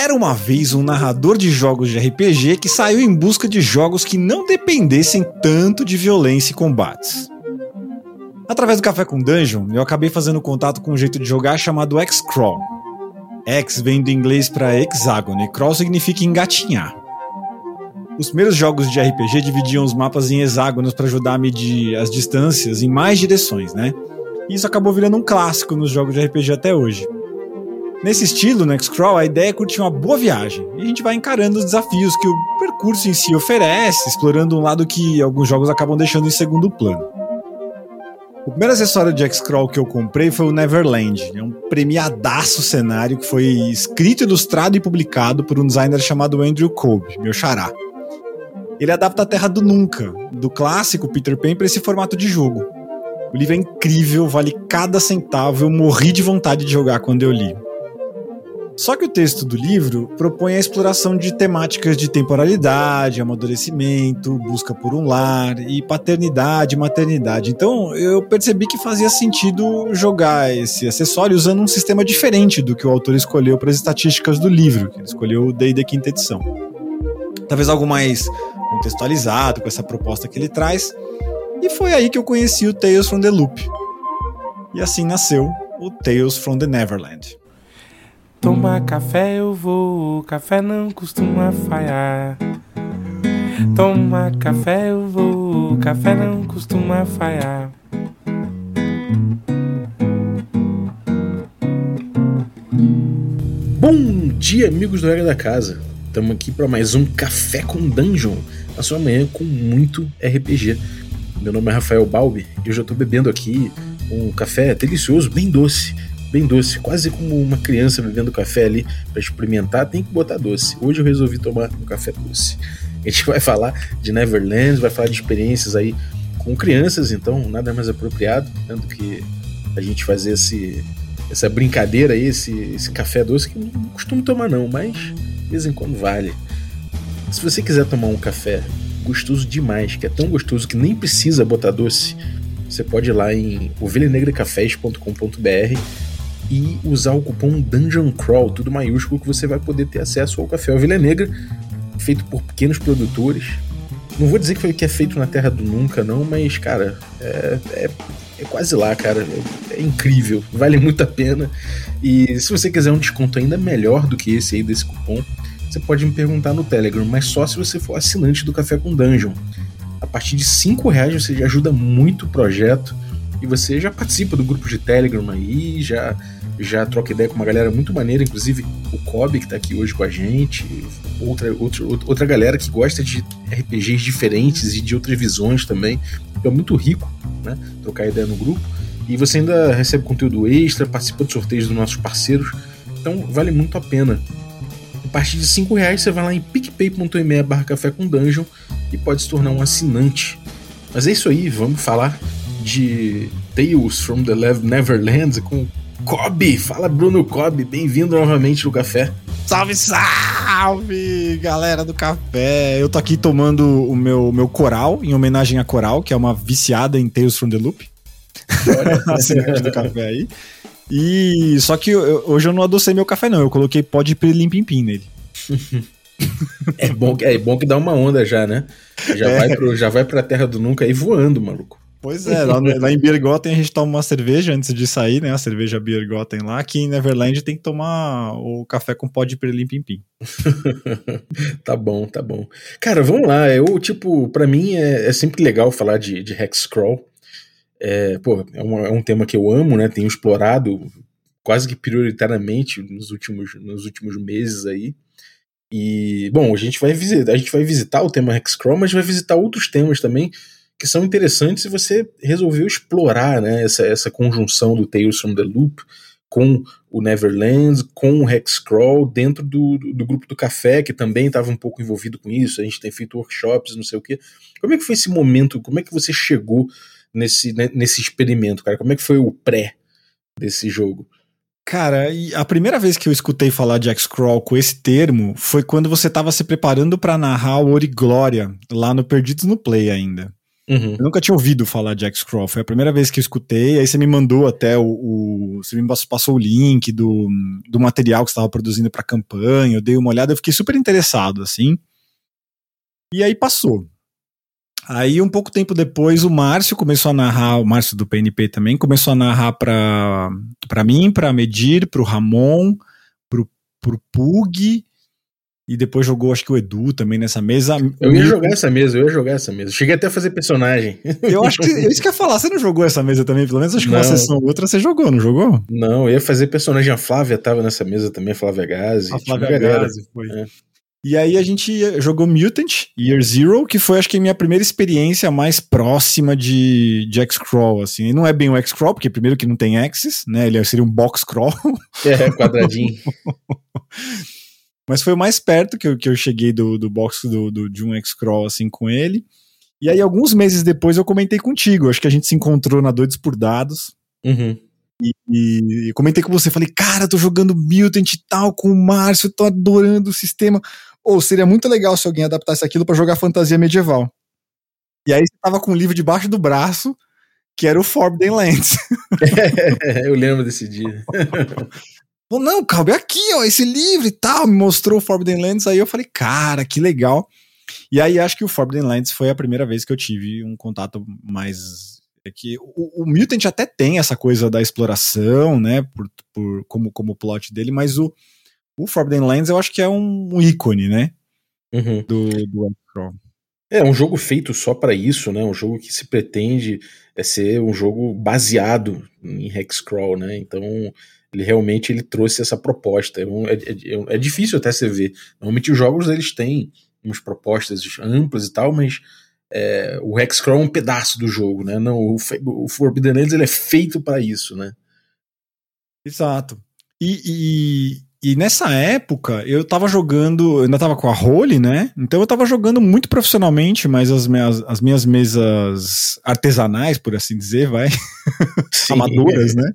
Era uma vez um narrador de jogos de RPG que saiu em busca de jogos que não dependessem tanto de violência e combates. Através do Café com Dungeon, eu acabei fazendo contato com um jeito de jogar chamado X-Crawl. X vem do inglês para hexágono e crawl significa engatinhar. Os primeiros jogos de RPG dividiam os mapas em hexágonos para ajudar a medir as distâncias em mais direções, né? E isso acabou virando um clássico nos jogos de RPG até hoje. Nesse estilo, no X-Crawl, a ideia é curtir uma boa viagem, e a gente vai encarando os desafios que o percurso em si oferece, explorando um lado que alguns jogos acabam deixando em segundo plano. O primeiro acessório de X-Crawl que eu comprei foi o Neverland. É um premiadaço cenário que foi escrito, ilustrado e publicado por um designer chamado Andrew Kolb, meu xará. Ele adapta a Terra do Nunca, do clássico Peter Pan, para esse formato de jogo. O livro é incrível, vale cada centavo, eu morri de vontade de jogar quando eu li. Só que o texto do livro propõe a exploração de temáticas de temporalidade, amadurecimento, busca por um lar e paternidade maternidade. Então eu percebi que fazia sentido jogar esse acessório usando um sistema diferente do que o autor escolheu para as estatísticas do livro, que ele escolheu desde a quinta edição. Talvez algo mais contextualizado com essa proposta que ele traz. E foi aí que eu conheci o Tales from the Loop. E assim nasceu o Tales from the Neverland. Tomar café eu vou, café não costuma falhar. Tomar café eu vou, café não costuma falhar. Bom dia, amigos do Regra da Casa. Estamos aqui para mais um Café com Dungeon, a sua manhã com muito RPG. Meu nome é Rafael Balbi e eu já estou bebendo aqui um café delicioso, bem doce bem doce, quase como uma criança bebendo café ali para experimentar, tem que botar doce. Hoje eu resolvi tomar um café doce. A gente vai falar de Neverland, vai falar de experiências aí com crianças, então nada mais apropriado do que a gente fazer esse, essa brincadeira aí, esse, esse café doce que não costumo tomar não, mas de vez em quando vale. Se você quiser tomar um café gostoso demais, que é tão gostoso que nem precisa botar doce, você pode ir lá em ovelhanegracafés.com.br e usar o cupom Dungeon Crawl, tudo maiúsculo, que você vai poder ter acesso ao café Ovelha Negra, feito por pequenos produtores. Não vou dizer que foi que é feito na Terra do Nunca, não, mas, cara, é, é, é quase lá, cara. É, é, incrível, vale muito a pena. E se você quiser um desconto ainda melhor do que esse aí desse cupom, você pode me perguntar no Telegram, mas só se você for assinante do Café com Dungeon. A partir de 5 reais você já ajuda muito o projeto e você já participa do grupo de Telegram aí, já já troca ideia com uma galera muito maneira, inclusive o Kobe, que tá aqui hoje com a gente, outra, outra, outra galera que gosta de RPGs diferentes e de outras visões também. É muito rico, né? Trocar ideia no grupo. E você ainda recebe conteúdo extra, participa de sorteios dos nossos parceiros. Então vale muito a pena. A partir de 5 reais você vai lá em picpay.me barra café com dungeon e pode se tornar um assinante. Mas é isso aí, vamos falar de Tales from the Neverland com Kobe. Fala, Bruno Kobe. Bem-vindo novamente no café. Salve, salve, galera do café. Eu tô aqui tomando o meu, meu coral, em homenagem a Coral, que é uma viciada em Tales from the Loop. Assinante do café aí. E só que eu, hoje eu não adocei meu café, não. Eu coloquei pó de pilim pim pim nele. é, bom, é bom que dá uma onda já, né? Já, é. vai pro, já vai pra terra do nunca aí voando, maluco. Pois é, lá, lá em Biergotten a gente toma uma cerveja antes de sair, né? A cerveja Biergotten lá. Aqui em Neverland tem que tomar o café com pó de perlim pim pim. tá bom, tá bom. Cara, vamos lá. Eu, tipo, para mim é, é, sempre legal falar de, de Hexcrawl. É, pô, é, uma, é um tema que eu amo, né? Tenho explorado quase que prioritariamente nos últimos, nos últimos meses aí. E, bom, a gente vai visitar, a gente vai visitar o tema Hexcrawl, mas vai visitar outros temas também que são interessantes se você resolveu explorar né, essa, essa conjunção do Tales from the Loop com o Neverland, com o Hexcrawl, dentro do, do, grupo do café, que também estava um pouco envolvido com isso, a gente tem feito workshops, não sei o quê. Como é que foi esse momento, como é que você chegou nesse, né, nesse experimento, cara? Como é que foi o pré desse jogo? Cara, a primeira vez que eu escutei falar de X-Crawl com esse termo foi quando você estava se preparando para narrar o Ori Glória, lá no Perdidos no Play ainda. Uhum. Eu nunca tinha ouvido falar de X-Crawl, foi a primeira vez que eu escutei, aí você me mandou até o, o você me passou o link do, do material que você estava produzindo para a campanha, eu dei uma olhada, eu fiquei super interessado, assim, e aí passou. Aí, um pouco tempo depois, o Márcio começou a narrar, o Márcio do PNP também, começou a narrar para mim, para Medir, para o Ramon, para o Pug, e depois jogou, acho que o Edu também nessa mesa. Eu ia jogar essa mesa, eu ia jogar essa mesa. Cheguei até a fazer personagem. Eu acho que. Eu isso que ia falar, você não jogou essa mesa também? Pelo menos acho que não. uma sessão ou outra você jogou, não jogou? Não, eu ia fazer personagem. A Flávia tava nessa mesa também, a Flávia Gazi. A Flávia Gazi, foi. É. E aí a gente jogou Mutant Year Zero, que foi acho que a minha primeira experiência mais próxima de, de X-Crawl, assim. E não é bem um X-Crawl, porque primeiro que não tem Axis, né? Ele seria um box crawl. É, quadradinho. Mas foi o mais perto que eu, que eu cheguei do, do box do, do, de um X-Crawl, assim, com ele. E aí, alguns meses depois, eu comentei contigo. Acho que a gente se encontrou na Doidos por Dados. Uhum. E, e, comentei com você, falei, cara, tô jogando Mutant e tal com o Márcio, tô adorando o sistema. Ou seria muito legal se alguém adaptasse aquilo para jogar fantasia medieval. E aí você tava com um livro debaixo do braço, que era o Forbidden Lands. eu lembro desse dia. Falou, não, Calbi, aqui, ó, esse livro e tal, me mostrou o Forbidden Lands, aí eu falei, cara, que legal. E aí acho que o Forbidden Lands foi a primeira vez que eu tive um contato mais é que o, o Mutant até tem essa coisa da exploração, né, por, por como como plot dele, mas o o Forbidden Lands eu acho que é um, um ícone, né, uhum. do do é um jogo feito só para isso, né? Um jogo que se pretende é ser um jogo baseado em hexcrawl, né? Então ele realmente ele trouxe essa proposta. É, é, é, é, difícil até você ver. Normalmente os jogos eles têm umas propostas amplas e tal, mas é, o Hexcrawl é um pedaço do jogo, né? Não, o, o Forbidden Lands ele é feito para isso, né? Exato. E, e, e, nessa época eu tava jogando, eu ainda tava com a Role, né? Então eu tava jogando muito profissionalmente, mas as minhas, as minhas mesas artesanais, por assim dizer, vai, amadoras, né?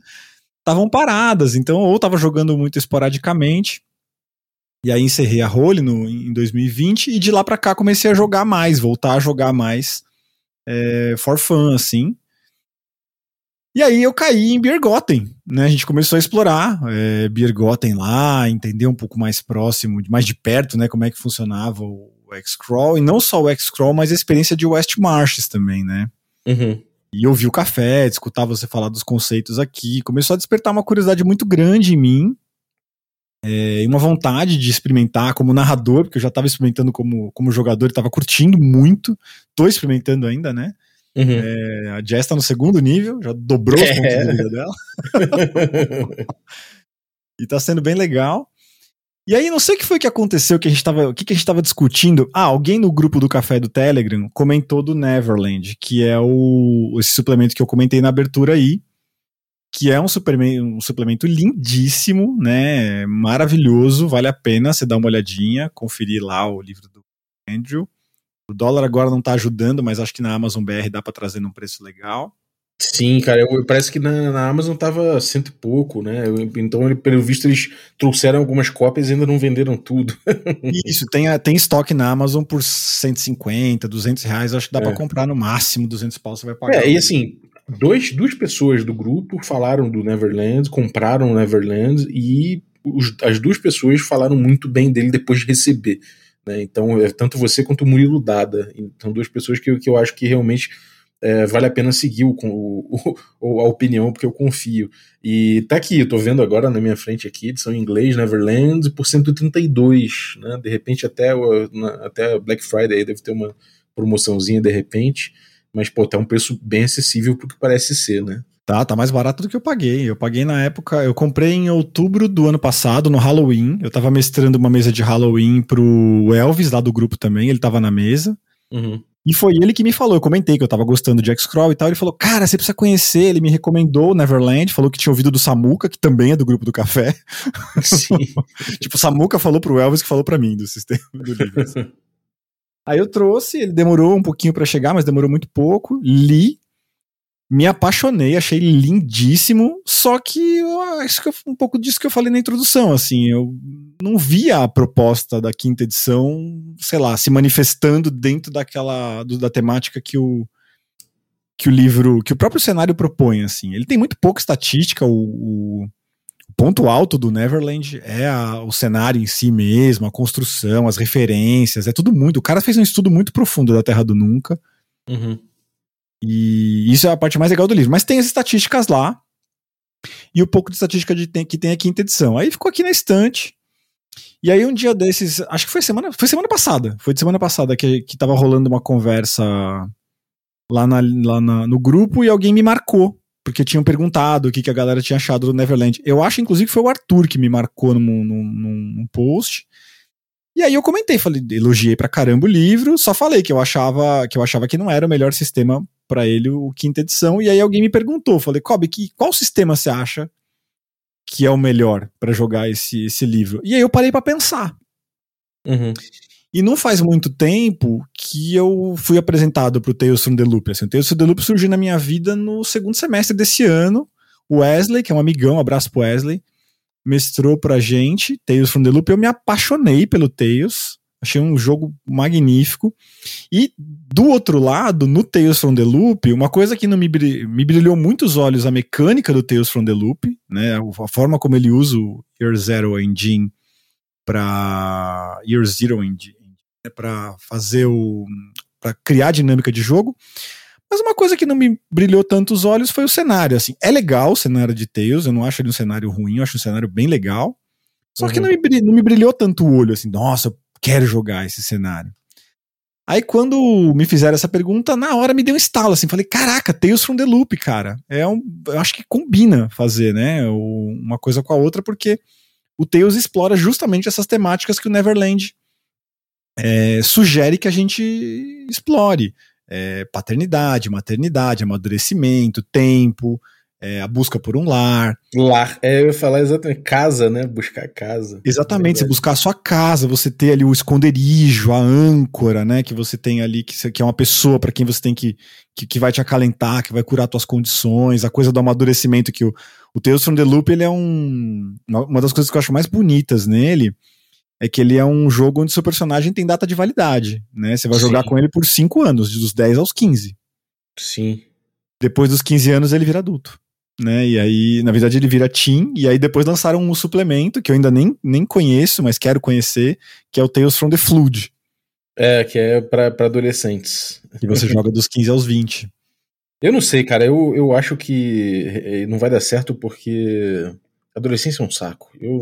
Estavam paradas, então ou estava jogando muito esporadicamente. E aí encerrei a role no, em 2020 e de lá para cá comecei a jogar mais, voltar a jogar mais é, for fun, assim. E aí eu caí em Biergotten, né? A gente começou a explorar é, Biergotten lá, entender um pouco mais próximo, mais de perto, né? Como é que funcionava o X-Crawl, e não só o X-Crawl, mas a experiência de West Marches também, né? Uhum. E ouvir o café, escutar você falar dos conceitos aqui, começou a despertar uma curiosidade muito grande em mim, é, uma vontade de experimentar como narrador, porque eu já estava experimentando como, como jogador e estava curtindo muito, tô experimentando ainda, né? Uhum. É, a Jess tá no segundo nível, já dobrou os pontos de vida dela. e tá sendo bem legal. E aí, não sei o que foi que aconteceu, que a gente tava, o que, que a gente tava discutindo. Ah, alguém no grupo do Café do Telegram comentou do Neverland, que é o esse suplemento que eu comentei na abertura aí, que é um suplemento, um suplemento lindíssimo, né? Maravilhoso, vale a pena você dar uma olhadinha, conferir lá o livro do Andrew. O dólar agora não tá ajudando, mas acho que na Amazon BR dá para trazer num preço legal. Sim, cara, eu, parece que na, na, Amazon tava cento e pouco, né? Eu, então, ele, pelo visto, eles trouxeram algumas cópias e ainda não venderam tudo. Isso, tem, tem estoque na Amazon por 150, 200 reais. Acho que dá é. para comprar no máximo 200 pau, você vai pagar. É, e assim, dois, duas pessoas do grupo falaram do Neverland, compraram o Neverland e os, as duas pessoas falaram muito bem dele depois de receber. Né? Então, é tanto você quanto o Murilo Dada. Então, duas pessoas que, que eu acho que realmente é, vale a pena seguir o, o, o, a opinião, porque eu confio. E tá aqui, eu tô vendo agora na minha frente aqui, edição em inglês, Neverland, por 132, né? De repente até, até Black Friday deve ter uma promoçãozinha de repente, mas pô, tá um preço bem acessível pro que parece ser, né? Tá, tá mais barato do que eu paguei. Eu paguei na época, eu comprei em outubro do ano passado, no Halloween. Eu tava mestrando uma mesa de Halloween pro Elvis, lá do grupo também, ele tava na mesa. Uhum. E foi ele que me falou, eu comentei que eu tava gostando de X-Crawl e tal, ele falou, cara, você precisa conhecer, ele me recomendou Neverland, falou que tinha ouvido do Samuka, que também é do grupo do café. Sim. tipo, o Samuka falou pro Elvis que falou para mim do sistema do livro. Assim. Aí eu trouxe, ele demorou um pouquinho para chegar, mas demorou muito pouco, li, me apaixonei, achei lindíssimo, só que acho que um pouco disso que eu falei na introdução, assim, eu não via a proposta da quinta edição, sei lá, se manifestando dentro daquela, do, da temática que o, que o livro, que o próprio cenário propõe, assim. Ele tem muito pouca estatística, o, o ponto alto do Neverland é a, o cenário em si mesmo, a construção, as referências, é tudo muito. O cara fez um estudo muito profundo da Terra do Nunca. Uhum. E isso é a parte mais legal do livro. Mas tem as estatísticas lá. E o pouco de estatística de, tem, que tem a quinta edição. Aí ficou aqui na estante. E aí um dia desses, acho que foi semana, foi semana passada, foi de semana passada que, que tava rolando uma conversa lá, na, lá na, no grupo e alguém me marcou porque tinham perguntado o que, que a galera tinha achado do Neverland. Eu acho, inclusive, que foi o Arthur que me marcou num, num, num post. E aí eu comentei, falei, elogiei pra caramba o livro, só falei que eu achava que eu achava que não era o melhor sistema para ele o quinta edição. E aí alguém me perguntou, falei, Kobe, que, qual sistema você acha que é o melhor para jogar esse, esse livro? E aí eu parei para pensar. Uhum. E não faz muito tempo que eu fui apresentado pro Tales from the Loop. Assim, o Tales from the Loop surgiu na minha vida no segundo semestre desse ano. O Wesley, que é um amigão, um abraço pro Wesley, mestrou pra gente Tales from the Loop. Eu me apaixonei pelo Tales. Achei um jogo magnífico. E do outro lado, no Tales from the Loop, uma coisa que não me, me brilhou muito os olhos, a mecânica do Tales from the Loop, né? A forma como ele usa o Year Zero Engine para Year Zero Engine né, para fazer o. para criar dinâmica de jogo. Mas uma coisa que não me brilhou tanto os olhos foi o cenário. Assim, é legal o cenário de Tales, eu não acho ele um cenário ruim, eu acho um cenário bem legal. Só uhum. que não me, brilhou, não me brilhou tanto o olho, assim, nossa, quero jogar esse cenário. Aí quando me fizeram essa pergunta, na hora me deu um estalo, assim, falei, caraca, Tales from the Loop, cara. É um, eu acho que combina fazer, né, uma coisa com a outra, porque o Tales explora justamente essas temáticas que o Neverland é, sugere que a gente explore é, paternidade, maternidade, amadurecimento, tempo, é, a busca por um lar. Lar, é, eu ia falar exatamente, casa, né? Buscar casa. Exatamente, você buscar a sua casa, você ter ali o esconderijo, a âncora, né? Que você tem ali, que, que é uma pessoa para quem você tem que, que, que, vai te acalentar, que vai curar suas condições, a coisa do amadurecimento que o, o Tales from the Loop, ele é um, uma das coisas que eu acho mais bonitas nele, é que ele é um jogo onde seu personagem tem data de validade, né? Você vai Sim. jogar com ele por 5 anos, dos 10 aos 15. Sim. Depois dos 15 anos ele vira adulto. Né? E aí, na verdade, ele vira teen, e aí depois lançaram um suplemento que eu ainda nem, nem conheço, mas quero conhecer, que é o Tales from the Flood. É, que é para adolescentes. Que você joga dos 15 aos 20. Eu não sei, cara. Eu, eu acho que eh, não vai dar certo porque Adolescência é um saco. Eu.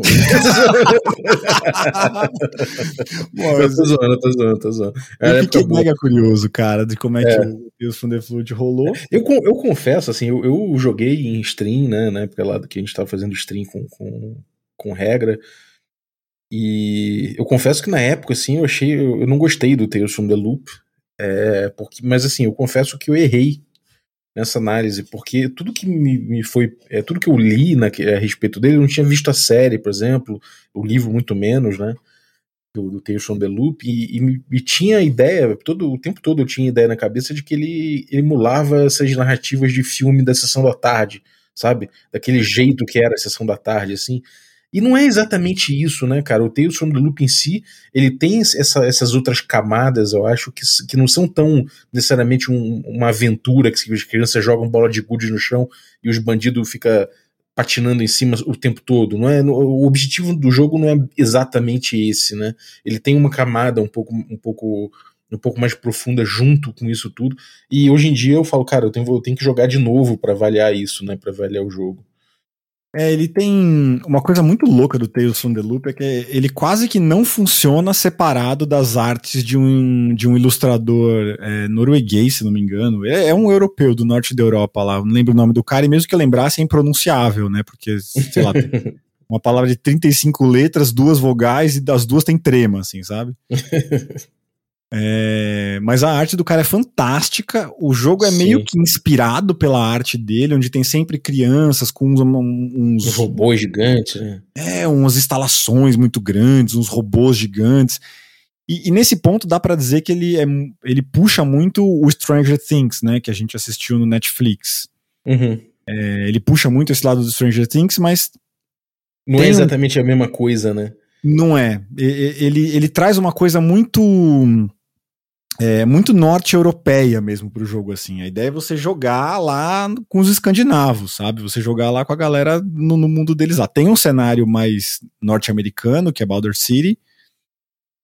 Bom, eu tô zoando, tô zoando, tô zoando. É eu fiquei mega curioso, cara, de como é, é. que o Tales from the Flood rolou. Eu, eu confesso, assim, eu, eu, joguei em stream, né, na época lá que a gente tava fazendo stream com, com, com regra. E eu confesso que na época, assim, eu achei. Eu não gostei do Tales from the Loop. É, porque, mas assim, eu confesso que eu errei nessa análise, porque tudo que me, me foi, é, tudo que eu li na, a respeito dele, eu não tinha visto a série, por exemplo, o livro muito menos, né, do, do Tales from the Loop, e, e, e, tinha ideia, todo o tempo todo eu tinha ideia na cabeça de que ele emulava essas narrativas de filme da Sessão da Tarde, sabe, daquele jeito que era a Sessão da Tarde, assim, e não é exatamente isso, né, cara? O Tales from the Loop em si, ele tem essa, essas outras camadas, eu acho, que, que não são tão necessariamente um, uma aventura que as crianças jogam bola de gude no chão e os bandidos ficam patinando em cima o tempo todo. Não é, o objetivo do jogo não é exatamente esse, né? Ele tem uma camada um pouco, um pouco um pouco mais profunda junto com isso tudo. E hoje em dia eu falo, cara, eu tenho, eu tenho que jogar de novo para avaliar isso, né? Para avaliar o jogo. É, ele tem uma coisa muito louca do Tales from the Loop é que ele quase que não funciona separado das artes de um, de um ilustrador é, norueguês, se não me engano. É, é, um europeu do norte da Europa lá, não lembro o nome do cara, e mesmo que eu lembrasse é impronunciável, né? Porque, sei lá, uma palavra de 35 letras, duas vogais e das duas tem trema, assim, sabe? É, mas a arte do cara é fantástica. O jogo é Sim. meio que inspirado pela arte dele, onde tem sempre crianças com uns, uns, uns robôs gigantes. Né? É, umas instalações muito grandes, uns robôs gigantes. E, e nesse ponto dá para dizer que ele, é, ele puxa muito o Stranger Things, né, que a gente assistiu no Netflix. Uhum. É, ele puxa muito esse lado do Stranger Things, mas não é exatamente um... a mesma coisa, né? Não é. Ele, ele traz uma coisa muito é muito norte-europeia mesmo pro jogo, assim. A ideia é você jogar lá com os escandinavos, sabe? Você jogar lá com a galera no, no mundo deles lá. Tem um cenário mais norte-americano, que é Baldur City,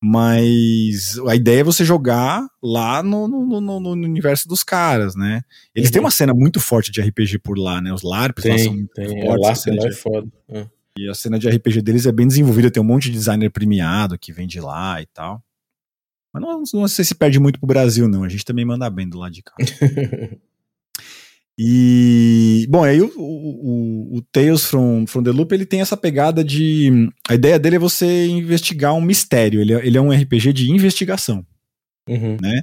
mas a ideia é você jogar lá no, no, no, no universo dos caras, né? Eles uhum. têm uma cena muito forte de RPG por lá, né? Os LARPs tem, lá são muito tem. fortes. É, lá é foda. É. E a cena de RPG deles é bem desenvolvida, tem um monte de designer premiado que vem de lá e tal. Mas não, não sei se perde muito pro Brasil, não. A gente também manda bem do lado de cá. e, bom, aí o, o, o, Tales from, from the Loop, ele tem essa pegada de... A ideia dele é você investigar um mistério. Ele, é, ele é um RPG de investigação. Uhum. Né?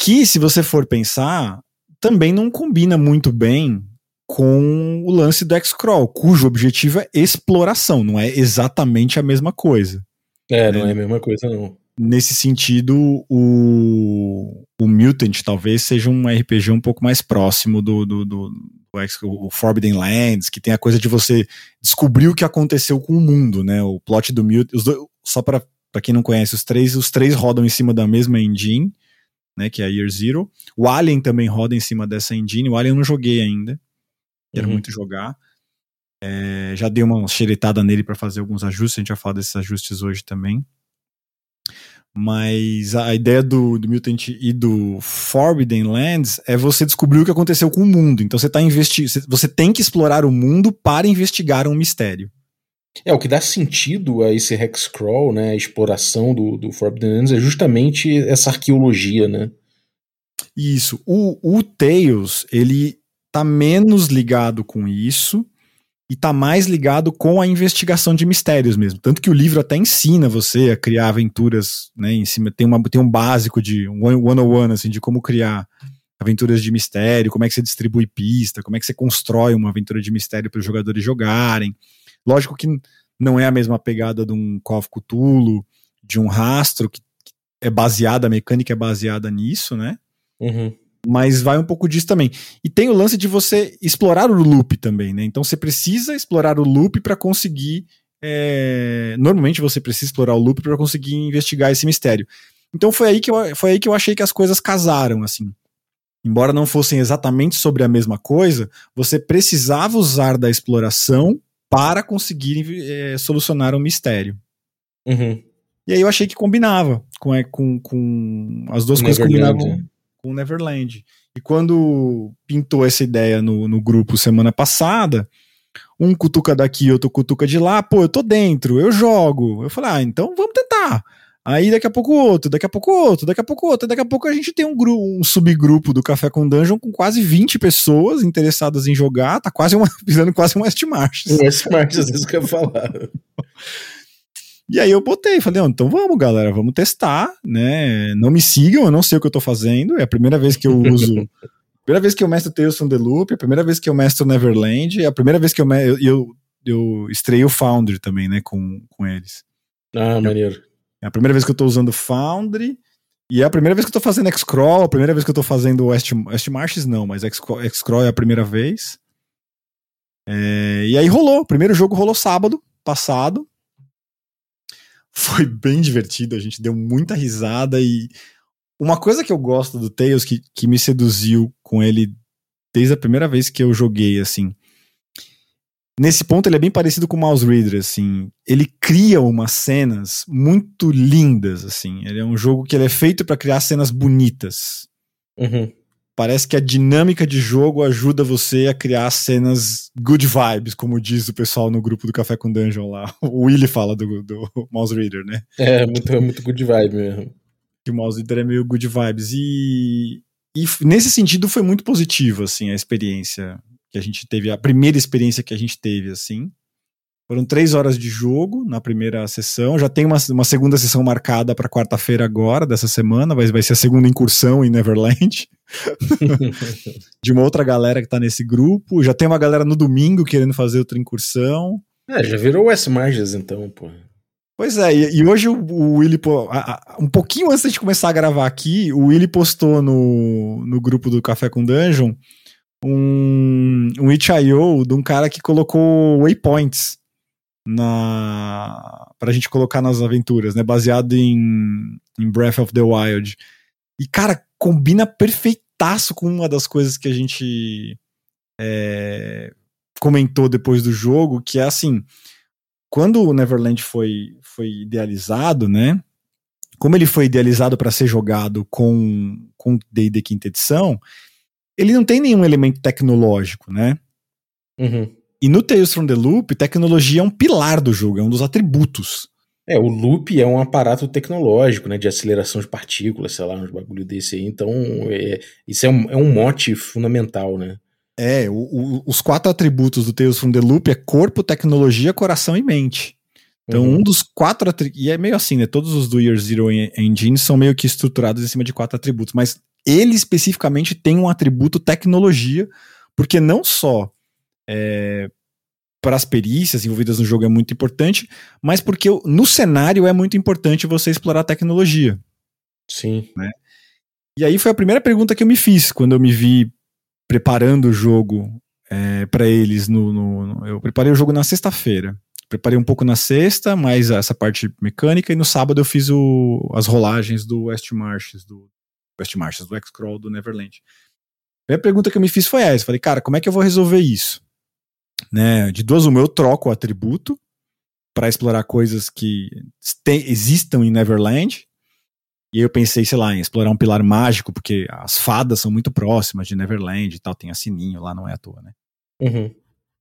Que, se você for pensar, também não combina muito bem com o lance do X-Crawl, cujo objetivo é exploração, não é exatamente a mesma coisa. É, não é, é a mesma coisa, não nesse sentido, o, o Mutant talvez seja um RPG um pouco mais próximo do, do, do, do o Forbidden Lands, que tem a coisa de você descobrir o que aconteceu com o mundo, né? O plot do Mutant. Dois, só para quem não conhece, os três, os três rodam em cima da mesma engine, né? Que é a Year Zero. O Alien também roda em cima dessa engine. O Alien eu não joguei ainda. Quero uhum. muito jogar. É, já dei uma xeretada nele para fazer alguns ajustes. A gente vai falar desses ajustes hoje também. Mas a ideia do, do Mutant e do Forbidden Lands é você descobrir o que aconteceu com o mundo. Então você tá investi você tem que explorar o mundo para investigar um mistério. É, o que dá sentido a esse Hexcrawl, né, a exploração do, do Forbidden Lands é justamente essa arqueologia, né? Isso. O, o Tales, ele tá menos ligado com isso, e tá mais ligado com a investigação de mistérios mesmo. Tanto que o livro até ensina você a criar aventuras, né, em cima, tem, uma, tem um básico de um one-on-one, assim, de como criar aventuras de mistério, como é que você distribui pista, como é que você constrói uma aventura de mistério para os jogadores jogarem. Lógico que não é a mesma pegada de um of Cthulhu, de um rastro, que é baseada, a mecânica é baseada nisso, né? Uhum mas vai um pouco disso também. E tem o lance de você explorar o loop também, né? Então você precisa explorar o loop para conseguir. É... Normalmente você precisa explorar o loop para conseguir investigar esse mistério. Então foi aí, que eu, foi aí que eu achei que as coisas casaram, assim. Embora não fossem exatamente sobre a mesma coisa, você precisava usar da exploração para conseguir é, solucionar um mistério. Uhum. E aí eu achei que combinava com, é, com, com as duas coisas combinavam com Neverland. E quando pintou essa ideia no, no grupo semana passada, um cutuca daqui, outro cutuca de lá, pô, eu tô dentro, eu jogo. Eu falei, ah, então vamos tentar. Aí daqui a pouco outro, daqui a pouco outro, daqui a pouco outro, daqui a pouco a gente tem um, grupo, um subgrupo do Café com Dungeon com quase 20 pessoas interessadas em jogar, tá quase uma, pisando quase um West March. Um West March, às vezes que eu falar. E aí eu botei, falei, oh, então vamos, galera, vamos testar, né? Não me sigam, eu não sei o que eu tô fazendo. É a primeira vez que eu uso. primeira vez que eu mestro Tales from the Loop, é a primeira vez que eu mestro Neverland, é a primeira vez que eu, eu, eu, eu estrei o Foundry também, né, com, com eles. Ah, maneiro. É a primeira vez que eu tô usando Foundry, e é a primeira vez que eu tô fazendo X-Crawl, a primeira vez que eu tô fazendo West, West Marches, não, mas X-Crawl é a primeira vez. É, e aí rolou, o primeiro jogo rolou sábado passado, foi bem divertido, a gente deu muita risada e uma coisa que eu gosto do Tails que, que me seduziu com ele desde a primeira vez que eu joguei, assim. Nesse ponto ele é bem parecido com o Mouse Reader, assim. Ele cria umas cenas muito lindas, assim. Ele é um jogo que ele é feito para criar cenas bonitas. Uhum parece que a dinâmica de jogo ajuda você a criar cenas good vibes, como diz o pessoal no grupo do Café com Dungeon lá. O Willy fala do, do Mouse Reader, né? É, muito, muito good vibe mesmo. Que o Mouse Reader é meio good vibes. E, e nesse sentido foi muito positivo, assim, a experiência que a gente teve, a primeira experiência que a gente teve, assim. Foram três horas de jogo na primeira sessão. Já tem uma, uma segunda sessão marcada para quarta-feira agora, dessa semana. Vai, vai ser a segunda incursão em Neverland. de uma outra galera que tá nesse grupo. Já tem uma galera no domingo querendo fazer outra incursão. É, já virou West Marges então, pô. Pois é, e, e hoje o, o Willy, um pouquinho antes de começar a gravar aqui, o Willy postou no, no grupo do Café com Dungeon um, um itch.io de um cara que colocou waypoints na pra gente colocar nas aventuras, né? Baseado em, em Breath of the Wild. E, cara, combina perfeitaço com uma das coisas que a gente é, comentou depois do jogo, que é assim, quando o Neverland foi, foi idealizado, né? Como ele foi idealizado para ser jogado com com D&D quinta edição, ele não tem nenhum elemento tecnológico, né? Uhum. E no Tales from the Loop, tecnologia é um pilar do jogo, é um dos atributos. É, o loop é um aparato tecnológico, né, de aceleração de partículas, sei lá, uns bagulho desse aí. Então, é, isso é um, é um mote fundamental, né? É, o, o, os quatro atributos do Tales from the Loop é corpo, tecnologia, coração e mente. Então, uhum. um dos quatro atributos. E é meio assim, né? Todos os do Year Zero Engine são meio que estruturados em cima de quatro atributos. Mas ele especificamente tem um atributo tecnologia, porque não só é, para as perícias envolvidas no jogo é muito importante, mas porque no cenário é muito importante você explorar tecnologia. Sim. Né? E aí foi a primeira pergunta que eu me fiz quando eu me vi preparando o jogo é, para eles. No, no, no, eu preparei o jogo na sexta-feira. Preparei um pouco na sexta, mais essa parte mecânica, e no sábado eu fiz o, as rolagens do West Marches, do West Marches, do X-Crawl do Neverland. A primeira pergunta que eu me fiz foi essa. Falei, cara, como é que eu vou resolver isso? Né, de duas uma, eu troco o atributo para explorar coisas que existam em Neverland, e aí eu pensei, sei lá, em explorar um pilar mágico, porque as fadas são muito próximas de Neverland e tal, tem a sininho lá, não é à toa, né? Uhum.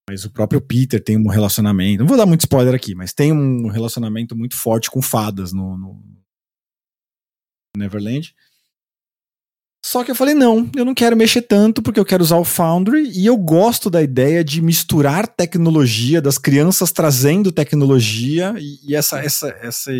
Mas o próprio Peter tem um relacionamento, não vou dar muito spoiler aqui, mas tem um relacionamento muito forte com fadas no, no Neverland. Só que eu falei, não, eu não quero mexer tanto porque eu quero usar o Foundry e eu gosto da ideia de misturar tecnologia, das crianças trazendo tecnologia e, e essa, essa, essa,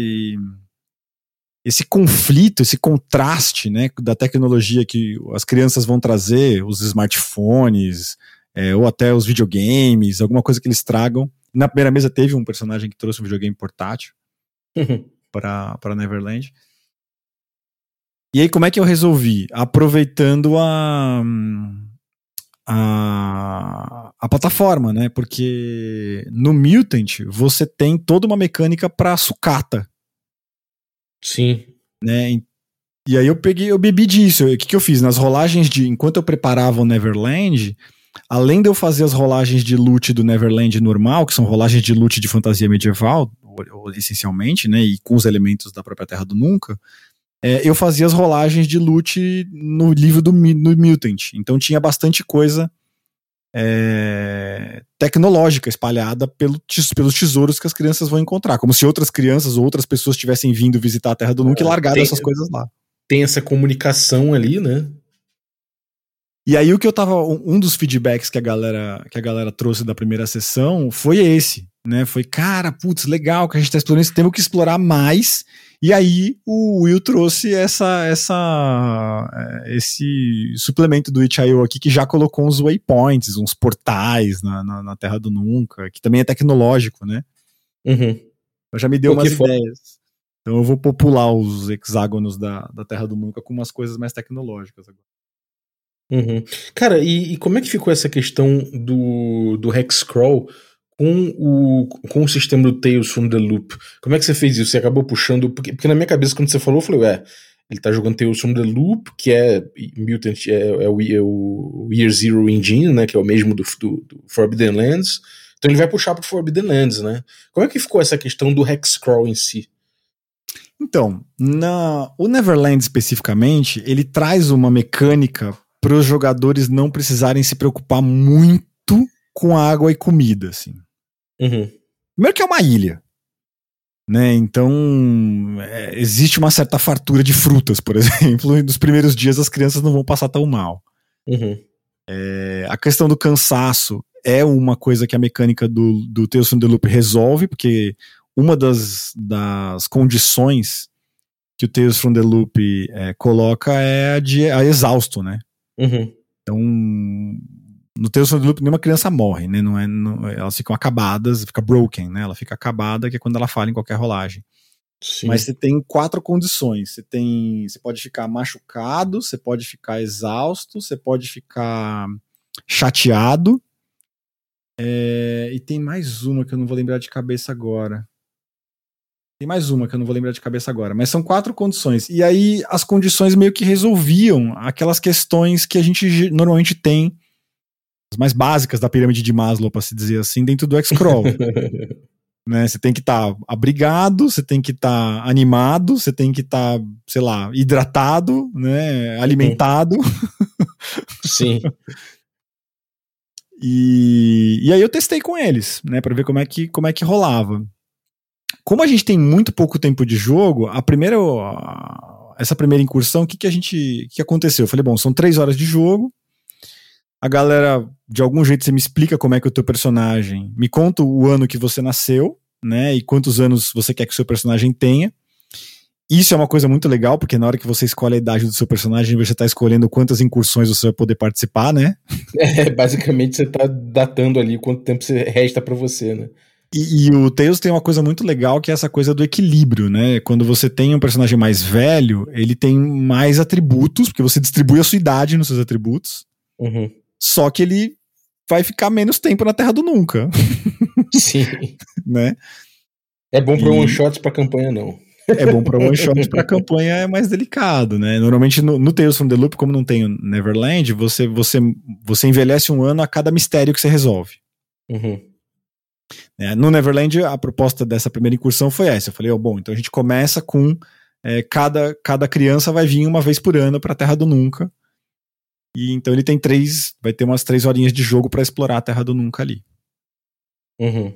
esse conflito, esse contraste né, da tecnologia que as crianças vão trazer, os smartphones, é, ou até os videogames, alguma coisa que eles tragam. Na primeira mesa teve um personagem que trouxe um videogame portátil uhum. para Neverland. E aí, como é que eu resolvi? Aproveitando a, a, a plataforma, né? Porque no Mutant você tem toda uma mecânica para sucata, Sim. Né? E aí eu peguei, eu bebi disso. O que, que eu fiz? Nas rolagens de. Enquanto eu preparava o Neverland, além de eu fazer as rolagens de loot do Neverland normal, que são rolagens de loot de fantasia medieval, essencialmente, né? E com os elementos da própria Terra do Nunca. É, eu fazia as rolagens de loot no livro do Mutant. Então tinha bastante coisa é, tecnológica espalhada pelo, pelos tesouros que as crianças vão encontrar. Como se outras crianças ou outras pessoas tivessem vindo visitar a Terra do Nunca é, e largado tem, essas coisas lá. Tem essa comunicação ali, né? E aí o que eu tava. Um dos feedbacks que a galera, que a galera trouxe da primeira sessão foi esse, né? Foi, cara, putz, legal que a gente tá explorando isso, temos que explorar mais e aí o Will trouxe essa, essa, é, esse suplemento do Itch.io aqui que já colocou uns waypoints, uns portais na, na, na, Terra do Nunca, que também é tecnológico, né? Uhum. Então já me deu umas ideias. Então eu vou popular os hexágonos da, da Terra do Nunca com umas coisas mais tecnológicas agora. Uhum. Cara, e, e, como é que ficou essa questão do, do Hexcrawl com o, com o sistema do Tales from the Loop. Como é que você fez isso? Você acabou puxando. Porque, porque na minha cabeça, quando você falou, eu falei, ué, ele tá jogando Tales from the Loop, que é Mutant, é, é, o, é o Year Zero Engine, né? Que é o mesmo do, do, do, Forbidden Lands. Então ele vai puxar pro Forbidden Lands, né? Como é que ficou essa questão do Hexcrawl em si? Então, na, o Neverland especificamente, ele traz uma mecânica para os jogadores não precisarem se preocupar muito com água e comida, assim. Uhum. Primeiro que é uma ilha. Né? Então, é, existe uma certa fartura de frutas, por exemplo, e nos primeiros dias as crianças não vão passar tão mal. Uhum. É, a questão do cansaço é uma coisa que a mecânica do, do Tales from the Loop resolve, porque uma das, das condições que o Tales from the Loop é, coloca é a de a exausto, né? Uhum. Então, no Tales from the Loop nenhuma criança morre, né? Não é, não, elas ficam acabadas, fica broken, né? Ela fica acabada, que é quando ela fala em qualquer rolagem. Sim. Mas você tem quatro condições. Você tem, você pode ficar machucado, você pode ficar exausto, você pode ficar chateado. É, e tem mais uma que eu não vou lembrar de cabeça agora. Tem mais uma que eu não vou lembrar de cabeça agora, mas são quatro condições. E aí as condições meio que resolviam aquelas questões que a gente normalmente tem, mais básicas da pirâmide de Maslow, para se dizer assim, dentro do X-Crawl. né? Você tem que estar tá abrigado, você tem que estar tá animado, você tem que estar, tá, sei lá, hidratado, né? Alimentado. Sim. e, e aí eu testei com eles, né, para ver como é que como é que rolava. Como a gente tem muito pouco tempo de jogo, a primeira essa primeira incursão, o que que a gente que aconteceu? Eu falei, bom, são três horas de jogo. A galera, de algum jeito, você me explica como é que o teu personagem, me conta o ano que você nasceu, né, e quantos anos você quer que o seu personagem tenha. Isso é uma coisa muito legal, porque na hora que você escolhe a idade do seu personagem, você está escolhendo quantas incursões você vai poder participar, né? É, basicamente você está datando ali quanto tempo resta para você, né? E, e, o Tails tem uma coisa muito legal que é essa coisa do equilíbrio, né? Quando você tem um personagem mais velho, ele tem mais atributos, porque você distribui a sua idade nos seus atributos. Uhum. Só que ele vai ficar menos tempo na Terra do Nunca. Sim. né? É bom para e... one shots para campanha não. É bom para one shot, para campanha é mais delicado, né? Normalmente no, no Tales from the Loop, como não tem o Neverland, você, você, você envelhece um ano a cada mistério que você resolve. Uhum. É, no Neverland, a proposta dessa primeira incursão foi essa. Eu falei, oh, bom, então a gente começa com é, cada, cada criança vai vir uma vez por ano para a Terra do Nunca. E então ele tem três, vai ter umas três horinhas de jogo para explorar a Terra do Nunca ali. Uhum.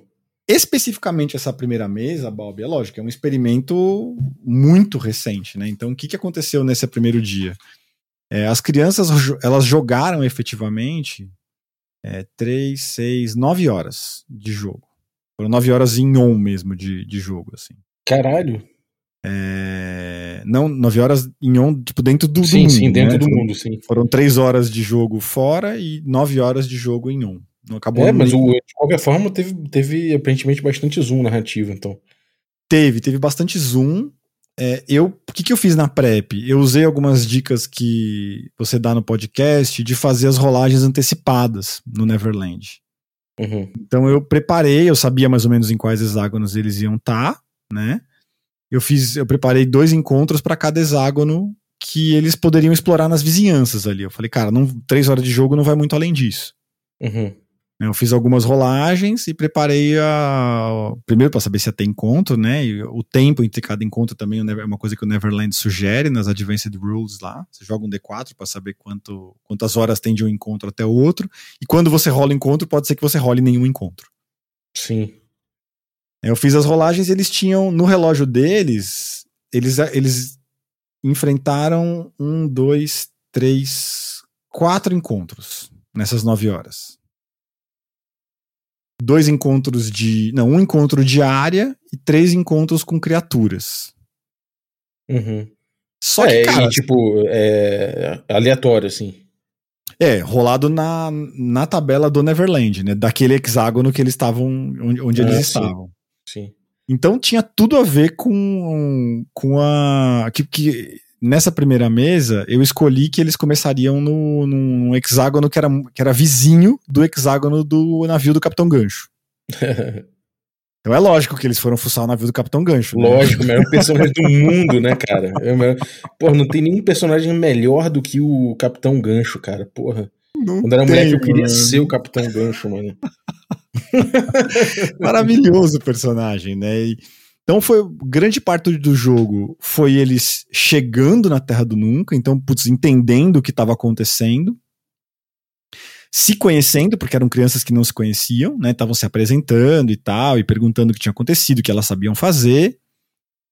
Especificamente essa primeira mesa, Bob, é lógico, é um experimento muito recente, né? Então, o que, que aconteceu nesse primeiro dia? É, as crianças, elas jogaram efetivamente é, três, seis, nove horas de jogo. Foram nove horas em on mesmo de, de jogo, assim. Caralho! É, não, nove horas em on, tipo, dentro do, sim, do mundo. Sim, dentro né? do mundo, sim. Foram três horas de jogo fora e nove horas de jogo em on. Não acabou é, mas o, de qualquer forma teve, teve aparentemente bastante zoom narrativo, então. Teve, teve bastante zoom. É, eu, o que, que eu fiz na prep? Eu usei algumas dicas que você dá no podcast de fazer as rolagens antecipadas no Neverland. Uhum. Então eu preparei, eu sabia mais ou menos em quais hexágonos eles iam estar, tá, né? Eu fiz, eu preparei dois encontros para cada hexágono que eles poderiam explorar nas vizinhanças ali. Eu falei, cara, não, três horas de jogo não vai muito além disso. Uhum. Eu fiz algumas rolagens e preparei a. Primeiro para saber se ia ter encontro, né? E o tempo entre cada encontro também é uma coisa que o Neverland sugere nas Advanced Rules lá. Você joga um D4 para saber quanto, quantas horas tem de um encontro até o outro. E quando você rola encontro, pode ser que você role nenhum encontro. Sim. Eu fiz as rolagens eles tinham. No relógio deles, eles, eles enfrentaram um, dois, três, quatro encontros nessas nove horas dois encontros de. Não, um encontro de área e três encontros com criaturas. Uhum. Só é, que, cara. E, tipo, é aleatório, assim. É, rolado na, na tabela do Neverland, né? Daquele hexágono que eles estavam. onde, onde eles estavam. Sim. Então tinha tudo a ver com, com a. Que, que nessa primeira mesa, eu escolhi que eles começariam no, num hexágono que era, que era vizinho do hexágono do navio do Capitão Gancho. Então é lógico que eles foram fuçar o navio do Capitão Gancho. Né? Lógico, o melhor personagem do mundo, né, cara? É Pô, não tem nenhum personagem melhor do que o Capitão Gancho, cara. Porra. Não Quando era mulher, eu queria mano. ser o Capitão Gancho, mano. Maravilhoso personagem, né? E, então foi grande parte do jogo foi eles chegando na Terra do Nunca, então putz, entendendo o que estava acontecendo, se conhecendo, porque eram crianças que não se conheciam, né? Estavam se apresentando e tal, e perguntando o que tinha acontecido, o que elas sabiam fazer.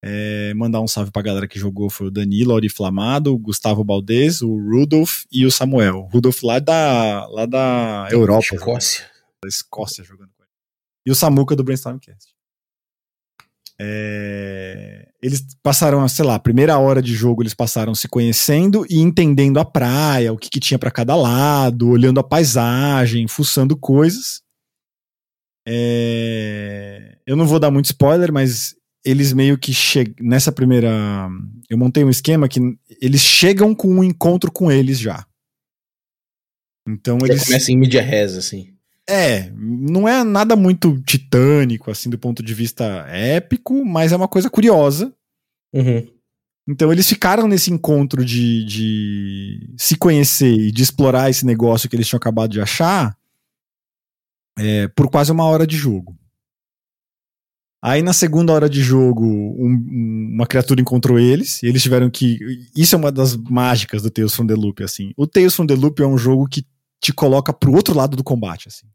É, mandar um salve pra galera que jogou foi o Danilo Auriflamado, o Gustavo Baldez, o Rudolf e o Samuel. O Rudolf lá da, lá da Europa. Escócia. Da Escócia jogando com ele. E o Samuca do Brainstormcast. É, eles passaram, sei lá, a primeira hora de jogo eles passaram se conhecendo e entendendo a praia, o que, que tinha para cada lado, olhando a paisagem, fuçando coisas. É, eu não vou dar muito spoiler, mas eles meio que chegam. Nessa primeira. Eu montei um esquema que eles chegam com um encontro com eles já. Então já eles. Começa em mídia res, assim. É, não é nada muito titânico, assim, do ponto de vista épico, mas é uma coisa curiosa. Uhum. Então eles ficaram nesse encontro de, de se conhecer e de explorar esse negócio que eles tinham acabado de achar é, por quase uma hora de jogo. Aí na segunda hora de jogo, um, uma criatura encontrou eles, e eles tiveram que. Isso é uma das mágicas do Tales from the Loop, assim. O Tales from the Loop é um jogo que te coloca pro outro lado do combate, assim.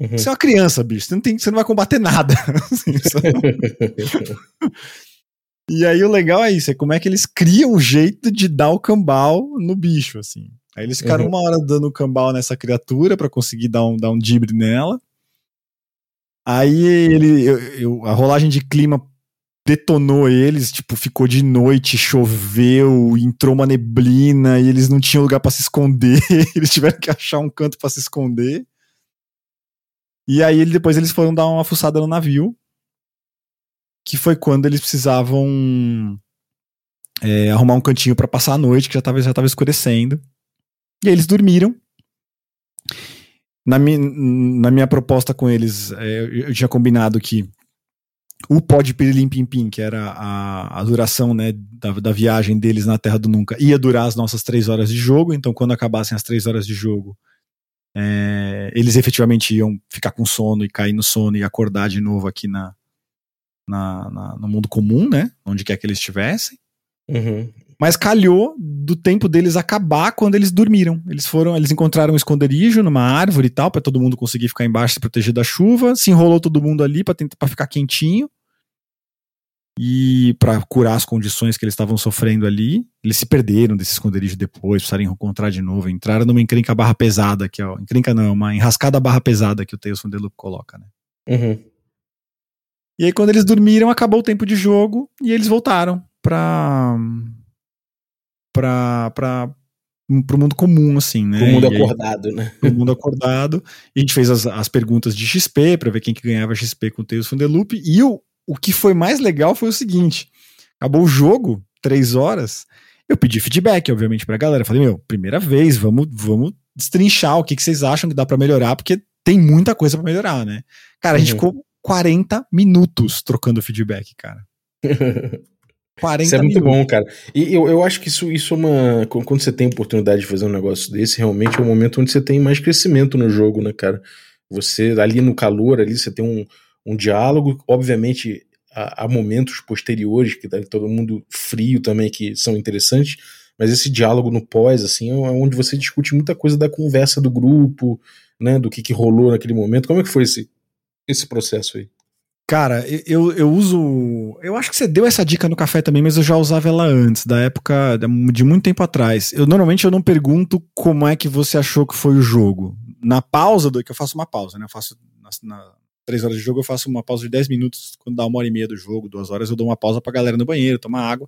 Uhum. Você é uma criança, bicho. Você não, tem, você não vai combater nada. assim, e aí o legal é isso, é como é que eles criam um jeito de dar o cambal no bicho, assim. Aí eles ficaram uhum. uma hora dando o cambal nessa criatura para conseguir dar um, dar um dibre nela. Aí ele, eu, eu, a rolagem de clima detonou eles, tipo, ficou de noite, choveu, entrou uma neblina e eles não tinham lugar para se esconder, eles tiveram que achar um canto para se esconder. E aí ele, depois eles foram dar uma fuçada no navio, que foi quando eles precisavam é, arrumar um cantinho para passar a noite, que já tava, já tava escurecendo. E aí eles dormiram. Na, mi, na minha proposta com eles, é, eu tinha combinado que o pod Pirilim Pim Pim, que era a, a duração né, da, da, viagem deles na Terra do Nunca, ia durar as nossas três horas de jogo. Então, quando acabassem as três horas de jogo, é, eles efetivamente iam ficar com sono e cair no sono e acordar de novo aqui na, na, na no mundo comum, né? Onde quer que eles estivessem. Uhum. Mas calhou do tempo deles acabar quando eles dormiram. Eles foram, eles encontraram um esconderijo numa árvore e tal, para todo mundo conseguir ficar embaixo e se proteger da chuva. Se enrolou todo mundo ali para tentar para ficar quentinho. E para curar as condições que eles estavam sofrendo ali, eles se perderam desse esconderijo depois, precisaram encontrar de novo, entraram numa encrenca barra pesada, que é, encrenca não, uma enrascada barra pesada que o Tales from the Loop coloca, né? Uhum. E aí quando eles dormiram, acabou o tempo de jogo e eles voltaram pra para para pro mundo comum, assim, né? Pro mundo aí, acordado, né? Pro mundo acordado. E a gente fez as, as perguntas de XP para ver quem que ganhava XP com o from the Loop. E o, o que foi mais legal foi o seguinte: acabou o jogo, três horas. Eu pedi feedback, obviamente, pra galera. Falei, meu, primeira vez, vamos, vamos destrinchar o que, que vocês acham que dá para melhorar, porque tem muita coisa para melhorar, né? Cara, a gente uhum. ficou 40 minutos trocando feedback, cara. 40 Isso é muito minutos. bom, cara. E eu, eu acho que isso, isso é uma. Quando você tem oportunidade de fazer um negócio desse, realmente é um momento onde você tem mais crescimento no jogo, né, cara? Você, ali no calor, ali, você tem um, um diálogo. Obviamente, há, há momentos posteriores, que tá todo mundo frio também, que são interessantes. Mas esse diálogo no pós, assim, é onde você discute muita coisa da conversa do grupo, né? Do que, que rolou naquele momento. Como é que foi esse, esse processo aí? Cara, eu, eu uso. Eu acho que você deu essa dica no café também, mas eu já usava ela antes, da época de muito tempo atrás. Eu normalmente eu não pergunto como é que você achou que foi o jogo. Na pausa do que eu faço uma pausa, né? Eu faço nas, na três horas de jogo, eu faço uma pausa de 10 minutos. Quando dá uma hora e meia do jogo, duas horas, eu dou uma pausa pra galera no banheiro, tomar água.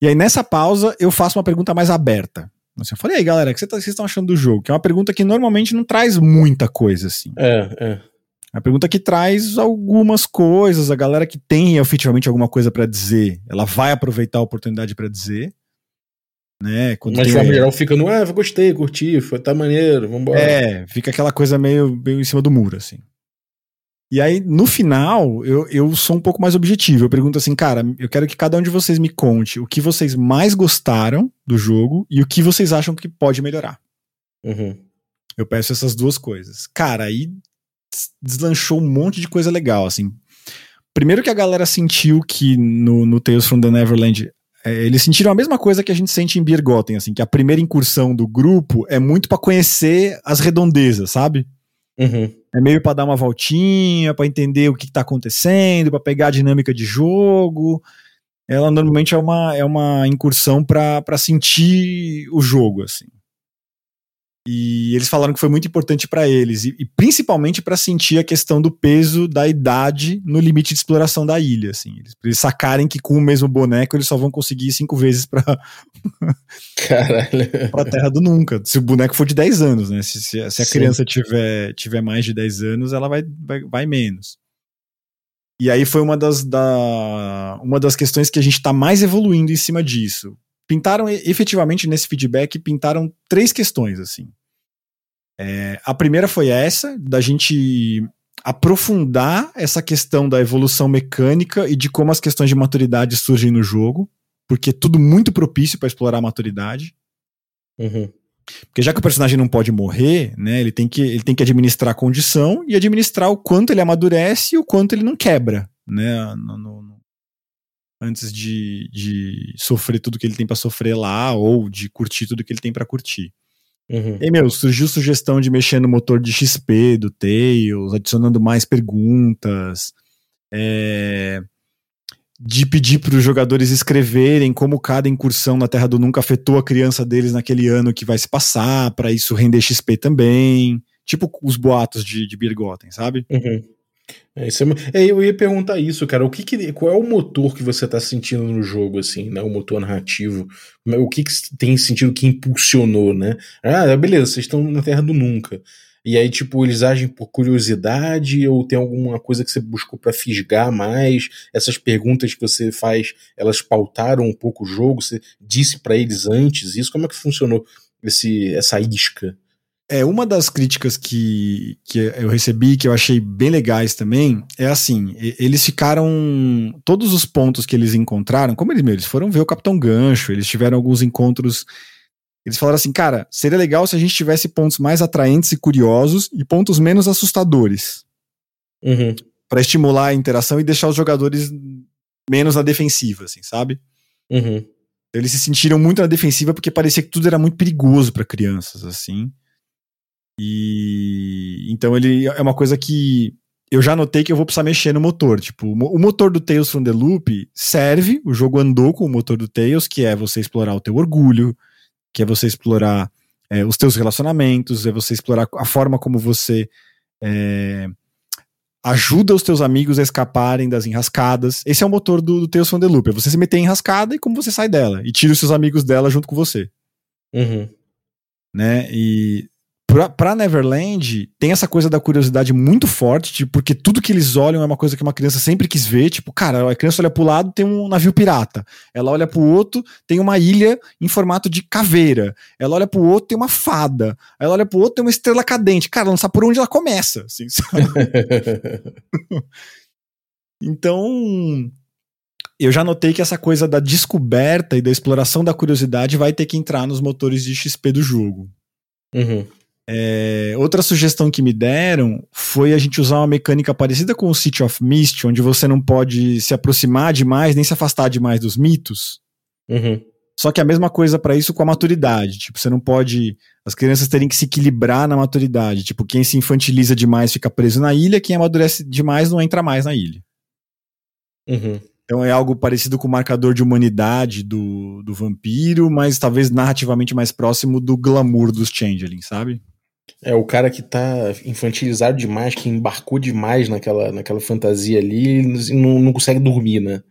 E aí, nessa pausa, eu faço uma pergunta mais aberta. Assim, eu falei, aí, galera, o que tá, vocês estão achando do jogo? Que é uma pergunta que normalmente não traz muita coisa, assim. É, é. A pergunta que traz algumas coisas, a galera que tem efetivamente alguma coisa para dizer, ela vai aproveitar a oportunidade para dizer. Né? Quando Mas de forma geral fica no, ah, gostei, curti, foi, tá maneiro, vambora. É, fica aquela coisa meio, meio em cima do muro, assim. E aí, no final, eu, eu sou um pouco mais objetivo. Eu pergunto assim, cara, eu quero que cada um de vocês me conte o que vocês mais gostaram do jogo e o que vocês acham que pode melhorar. Uhum. Eu peço essas duas coisas. Cara, aí deslanchou um monte de coisa legal, assim. Primeiro que a galera sentiu que no, no Tales from the Neverland é, eles sentiram a mesma coisa que a gente sente em Birgotten, assim, que a primeira incursão do grupo é muito para conhecer as redondezas, sabe? Uhum. É meio para dar uma voltinha, para entender o que, que tá acontecendo, para pegar a dinâmica de jogo. Ela normalmente é uma, é uma incursão para sentir o jogo, assim. E eles falaram que foi muito importante para eles, e, e principalmente para sentir a questão do peso da idade no limite de exploração da ilha. Assim. Eles, eles sacarem que com o mesmo boneco eles só vão conseguir cinco vezes para a Terra do Nunca. Se o boneco for de 10 anos, né? Se, se, se a Sim. criança tiver, tiver mais de 10 anos, ela vai, vai, vai menos. E aí foi uma das, da, uma das questões que a gente está mais evoluindo em cima disso pintaram efetivamente nesse feedback, pintaram três questões, assim. É, a primeira foi essa, da gente aprofundar essa questão da evolução mecânica e de como as questões de maturidade surgem no jogo, porque é tudo muito propício para explorar a maturidade. Uhum. Porque já que o personagem não pode morrer, né, ele tem que, ele tem que administrar a condição e administrar o quanto ele amadurece e o quanto ele não quebra, né, no, no, no, antes de, de sofrer tudo que ele tem para sofrer lá ou de curtir tudo que ele tem para curtir. Uhum. E, meu, surgiu sugestão de mexer no motor de XP do Tails, adicionando mais perguntas, é, de pedir para os jogadores escreverem como cada incursão na Terra do Nunca afetou a criança deles naquele ano que vai se passar, para isso render XP também. Tipo os boatos de, de Birgotten, sabe? Uhum. É, isso é, é, eu ia perguntar isso, cara. O que, que qual é o motor que você tá sentindo no jogo, assim, né? O motor narrativo. O que, que tem sentido que impulsionou, né? Ah, beleza, vocês estão na Terra do Nunca. E aí, tipo, eles agem por curiosidade ou tem alguma coisa que você buscou para fisgar mais? Essas perguntas que você faz, elas pautaram um pouco o jogo? Você disse para eles antes isso? Como é que funcionou esse, essa isca? É, uma das críticas que, que eu recebi, que eu achei bem legais também, é assim, eles ficaram, todos os pontos que eles encontraram, como eles, eles foram ver o Capitão Gancho, eles tiveram alguns encontros, eles falaram assim, cara, seria legal se a gente tivesse pontos mais atraentes e curiosos e pontos menos assustadores. Uhum. para estimular a interação e deixar os jogadores menos na defensiva, assim, sabe? Uhum. Eles se sentiram muito na defensiva porque parecia que tudo era muito perigoso para crianças, assim. E então ele é uma coisa que eu já notei que eu vou precisar mexer no motor. Tipo, o motor do Tales from the Loop serve, o jogo andou com o motor do Tales, que é você explorar o teu orgulho, que é você explorar é, os teus relacionamentos, é você explorar a forma como você é, ajuda os teus amigos a escaparem das enrascadas. Esse é o motor do, do Tales from the Loop, é você se meter em enrascada e como você sai dela, e tira os seus amigos dela junto com você. Uhum. Né? E pra, pra Neverland, tem essa coisa da curiosidade muito forte, tipo, porque tudo que eles olham é uma coisa que uma criança sempre quis ver. Tipo, cara, a criança olha pro lado, tem um navio pirata. Ela olha pro outro, tem uma ilha em formato de caveira. Ela olha pro outro, tem uma fada. Ela olha pro outro, tem uma estrela cadente. Cara, não sabe por onde ela começa. Assim, então, eu já notei que essa coisa da descoberta e da exploração da curiosidade vai ter que entrar nos motores de XP do jogo. Uhum. É, outra sugestão que me deram foi a gente usar uma mecânica parecida com o City of Mist, onde você não pode se aproximar demais nem se afastar demais dos mitos. Uhum. Só que a mesma coisa para isso com a maturidade. Tipo, você não pode. As crianças terem que se equilibrar na maturidade. Tipo, quem se infantiliza demais fica preso na ilha, quem amadurece demais não entra mais na ilha. Uhum. Então é algo parecido com o marcador de humanidade do, do vampiro, mas talvez narrativamente mais próximo do glamour dos changelings, sabe? É o cara que tá infantilizado demais, que embarcou demais naquela, naquela fantasia ali e não, não consegue dormir, né?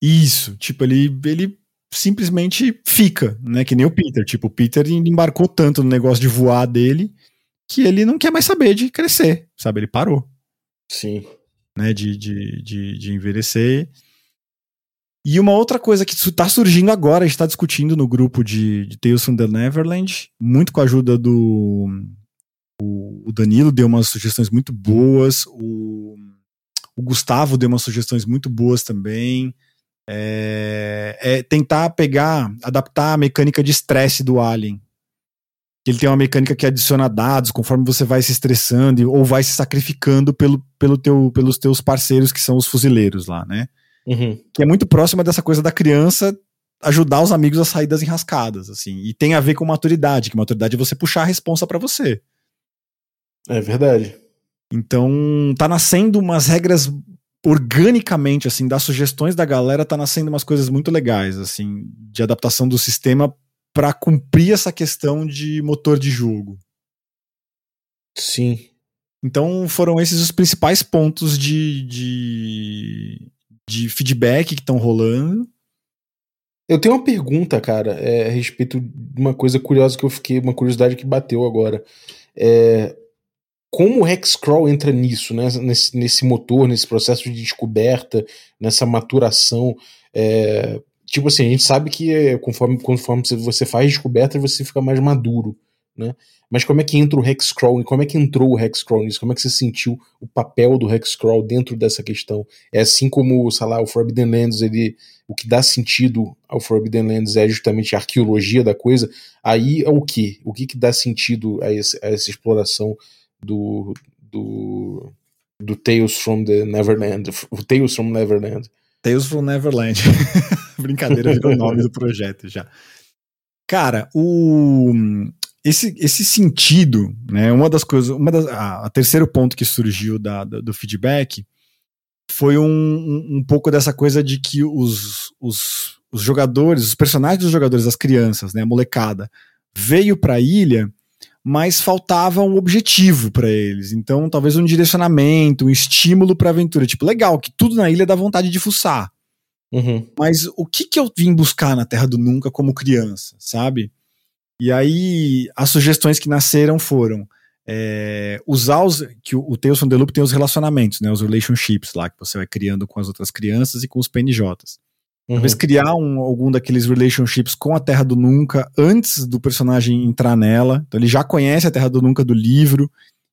Isso, tipo, ele, ele simplesmente fica, né? Que nem o Peter. Tipo, o Peter embarcou tanto no negócio de voar dele que ele não quer mais saber de crescer, sabe? Ele parou. Sim. Né, de, de, de, de envelhecer. E uma outra coisa que está surgindo agora, a gente está discutindo no grupo de, de Tales from the Neverland, muito com a ajuda do. O, o Danilo deu umas sugestões muito boas, o, o Gustavo deu umas sugestões muito boas também. É, é tentar pegar, adaptar a mecânica de estresse do Alien. Ele tem uma mecânica que adiciona dados conforme você vai se estressando ou vai se sacrificando pelo, pelo teu, pelos teus parceiros que são os fuzileiros lá, né? Uhum. que é muito próxima dessa coisa da criança ajudar os amigos a sair das enrascadas, assim. E tem a ver com maturidade, que maturidade é você puxar a responsa para você. É verdade. Então, tá nascendo umas regras organicamente, assim, das sugestões da galera, tá nascendo umas coisas muito legais, assim, de adaptação do sistema para cumprir essa questão de motor de jogo. Sim. Então, foram esses os principais pontos de, de de feedback que estão rolando. Eu tenho uma pergunta, cara, é, a respeito de uma coisa curiosa que eu fiquei, uma curiosidade que bateu agora. É, como o Hexcrawl entra nisso, né? nesse, nesse motor, nesse processo de descoberta, nessa maturação? É, tipo assim, a gente sabe que é, conforme, conforme você faz descoberta, você fica mais maduro. né? Mas como é que entra o Hexcrawl? Como é que entrou o Hexcrawl nisso? Como é que você sentiu o papel do Hexcrawl dentro dessa questão? É assim como, sei lá, o Forbidden Lands, ele, o que dá sentido ao Forbidden Lands é justamente a arqueologia da coisa. Aí é o que? O que, que dá sentido a, esse, a essa exploração do, do, do Tales from the Neverland? O Tales from Neverland. Tales from Neverland. Brincadeira, virou o nome do projeto já. Cara, o esse, esse sentido, né? Uma das coisas, uma das, a, a terceiro ponto que surgiu da, da do feedback foi um, um, um, pouco dessa coisa de que os, os, os jogadores, os personagens dos jogadores, as crianças, né, a molecada, veio para a ilha, mas faltava um objetivo para eles. Então, talvez um direcionamento, um estímulo para aventura. Tipo, legal, que tudo na ilha dá vontade de fuçar. Uhum. Mas o que, que eu vim buscar na Terra do Nunca como criança, sabe? E aí, as sugestões que nasceram foram é, usar os. que o, o Tales from the Loop tem os relacionamentos, né? Os relationships lá, que você vai criando com as outras crianças e com os PNJs. Uhum. Talvez criar um, algum daqueles relationships com a Terra do Nunca antes do personagem entrar nela. Então ele já conhece a Terra do Nunca do livro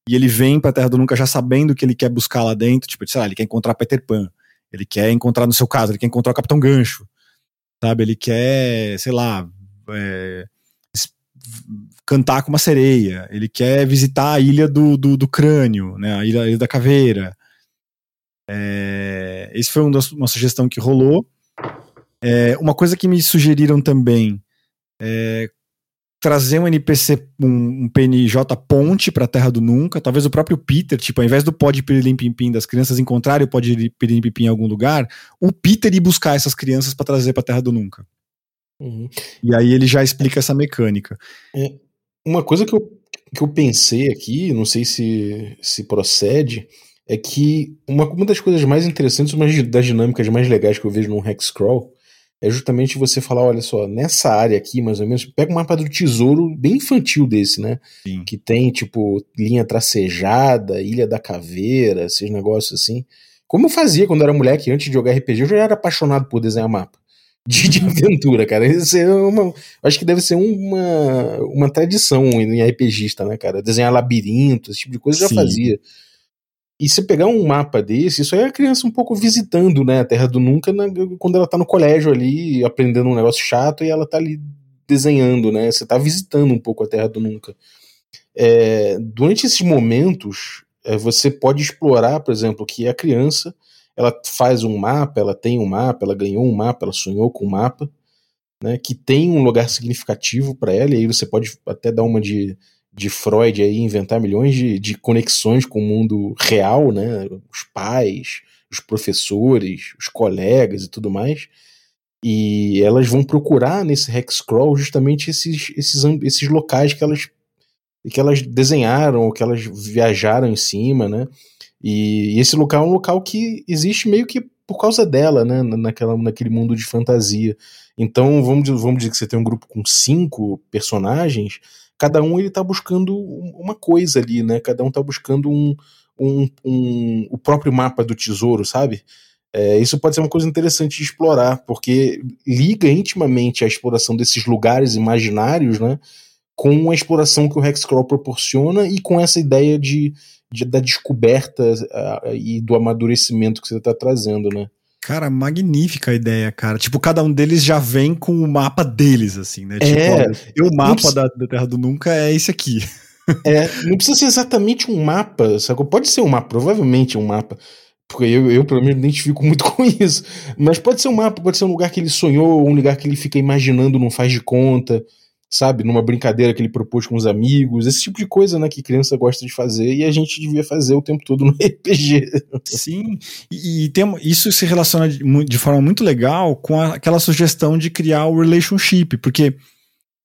e ele vem pra Terra do Nunca já sabendo o que ele quer buscar lá dentro. Tipo, sei lá, ele quer encontrar Peter Pan. Ele quer encontrar, no seu caso, ele quer encontrar o Capitão Gancho. Sabe? Ele quer, sei lá. É, cantar com uma sereia, ele quer visitar a ilha do, do, do crânio, né, a ilha, a ilha da caveira. É, esse foi um das, uma sugestão que rolou. É, uma coisa que me sugeriram também é trazer um NPC, um, um PNJ ponte para a Terra do Nunca. Talvez o próprio Peter, tipo, ao invés do pod Pirilim Pim Pim das crianças encontrarem o pod Pirilim Pim Pim em algum lugar, o Peter ir buscar essas crianças para trazer para a Terra do Nunca. Uhum. E aí ele já explica essa mecânica. Uma coisa que eu, que eu pensei aqui, não sei se, se procede, é que uma, uma das coisas mais interessantes, uma das dinâmicas mais legais que eu vejo no Hexcrawl é justamente você falar, olha só, nessa área aqui, mais ou menos, pega um mapa do tesouro bem infantil desse, né? Sim. Que tem, tipo, linha tracejada, Ilha da Caveira, esses negócios assim. Como eu fazia quando eu era moleque, antes de jogar RPG, eu já era apaixonado por desenhar mapa de, de aventura, cara. Isso é uma, acho que deve ser uma, uma tradição em RPGista, né, cara? Desenhar labirintos, esse tipo de coisa eu já fazia. E se pegar um mapa desse, isso aí é a criança um pouco visitando, né, a Terra do Nunca, né, quando ela tá no colégio ali, aprendendo um negócio chato e ela tá ali desenhando, né? Você tá visitando um pouco a Terra do Nunca. É, durante esses momentos, é, você pode explorar, por exemplo, que a criança ela faz um mapa, ela tem um mapa, ela ganhou um mapa, ela sonhou com um mapa, né, que tem um lugar significativo para ela, e aí você pode até dar uma de, de Freud aí, inventar milhões de, de conexões com o mundo real, né, os pais, os professores, os colegas e tudo mais, e elas vão procurar nesse Hexcrawl justamente esses, esses, esses locais que elas, que elas desenharam, ou que elas viajaram em cima, né, e, esse local é um local que existe meio que por causa dela, né? Naquela, naquele mundo de fantasia. Então, vamos, vamos dizer que você tem um grupo com cinco personagens, cada um ele tá buscando uma coisa ali, né? Cada um tá buscando um, um, um o próprio mapa do tesouro, sabe? É, isso pode ser uma coisa interessante de explorar, porque liga intimamente a exploração desses lugares imaginários, né? Com a exploração que o Hexcrawl proporciona e com essa ideia de de, da descoberta uh, e do amadurecimento que você está trazendo, né? Cara, magnífica a ideia, cara. Tipo, cada um deles já vem com o mapa deles, assim, né? É, tipo, o mapa da, da, Terra do Nunca é esse aqui. É, não precisa ser exatamente um mapa, sacou? Pode ser um mapa, provavelmente um mapa. Porque eu, eu, pelo menos, me identifico muito com isso. Mas pode ser um mapa, pode ser um lugar que ele sonhou, um lugar que ele fica imaginando, não faz de conta sabe, numa brincadeira que ele propôs com os amigos, esse tipo de coisa, né, que criança gosta de fazer e a gente devia fazer o tempo todo no RPG. Sim, e, e tem, isso se relaciona de, de, forma muito legal com a, aquela sugestão de criar o relationship, porque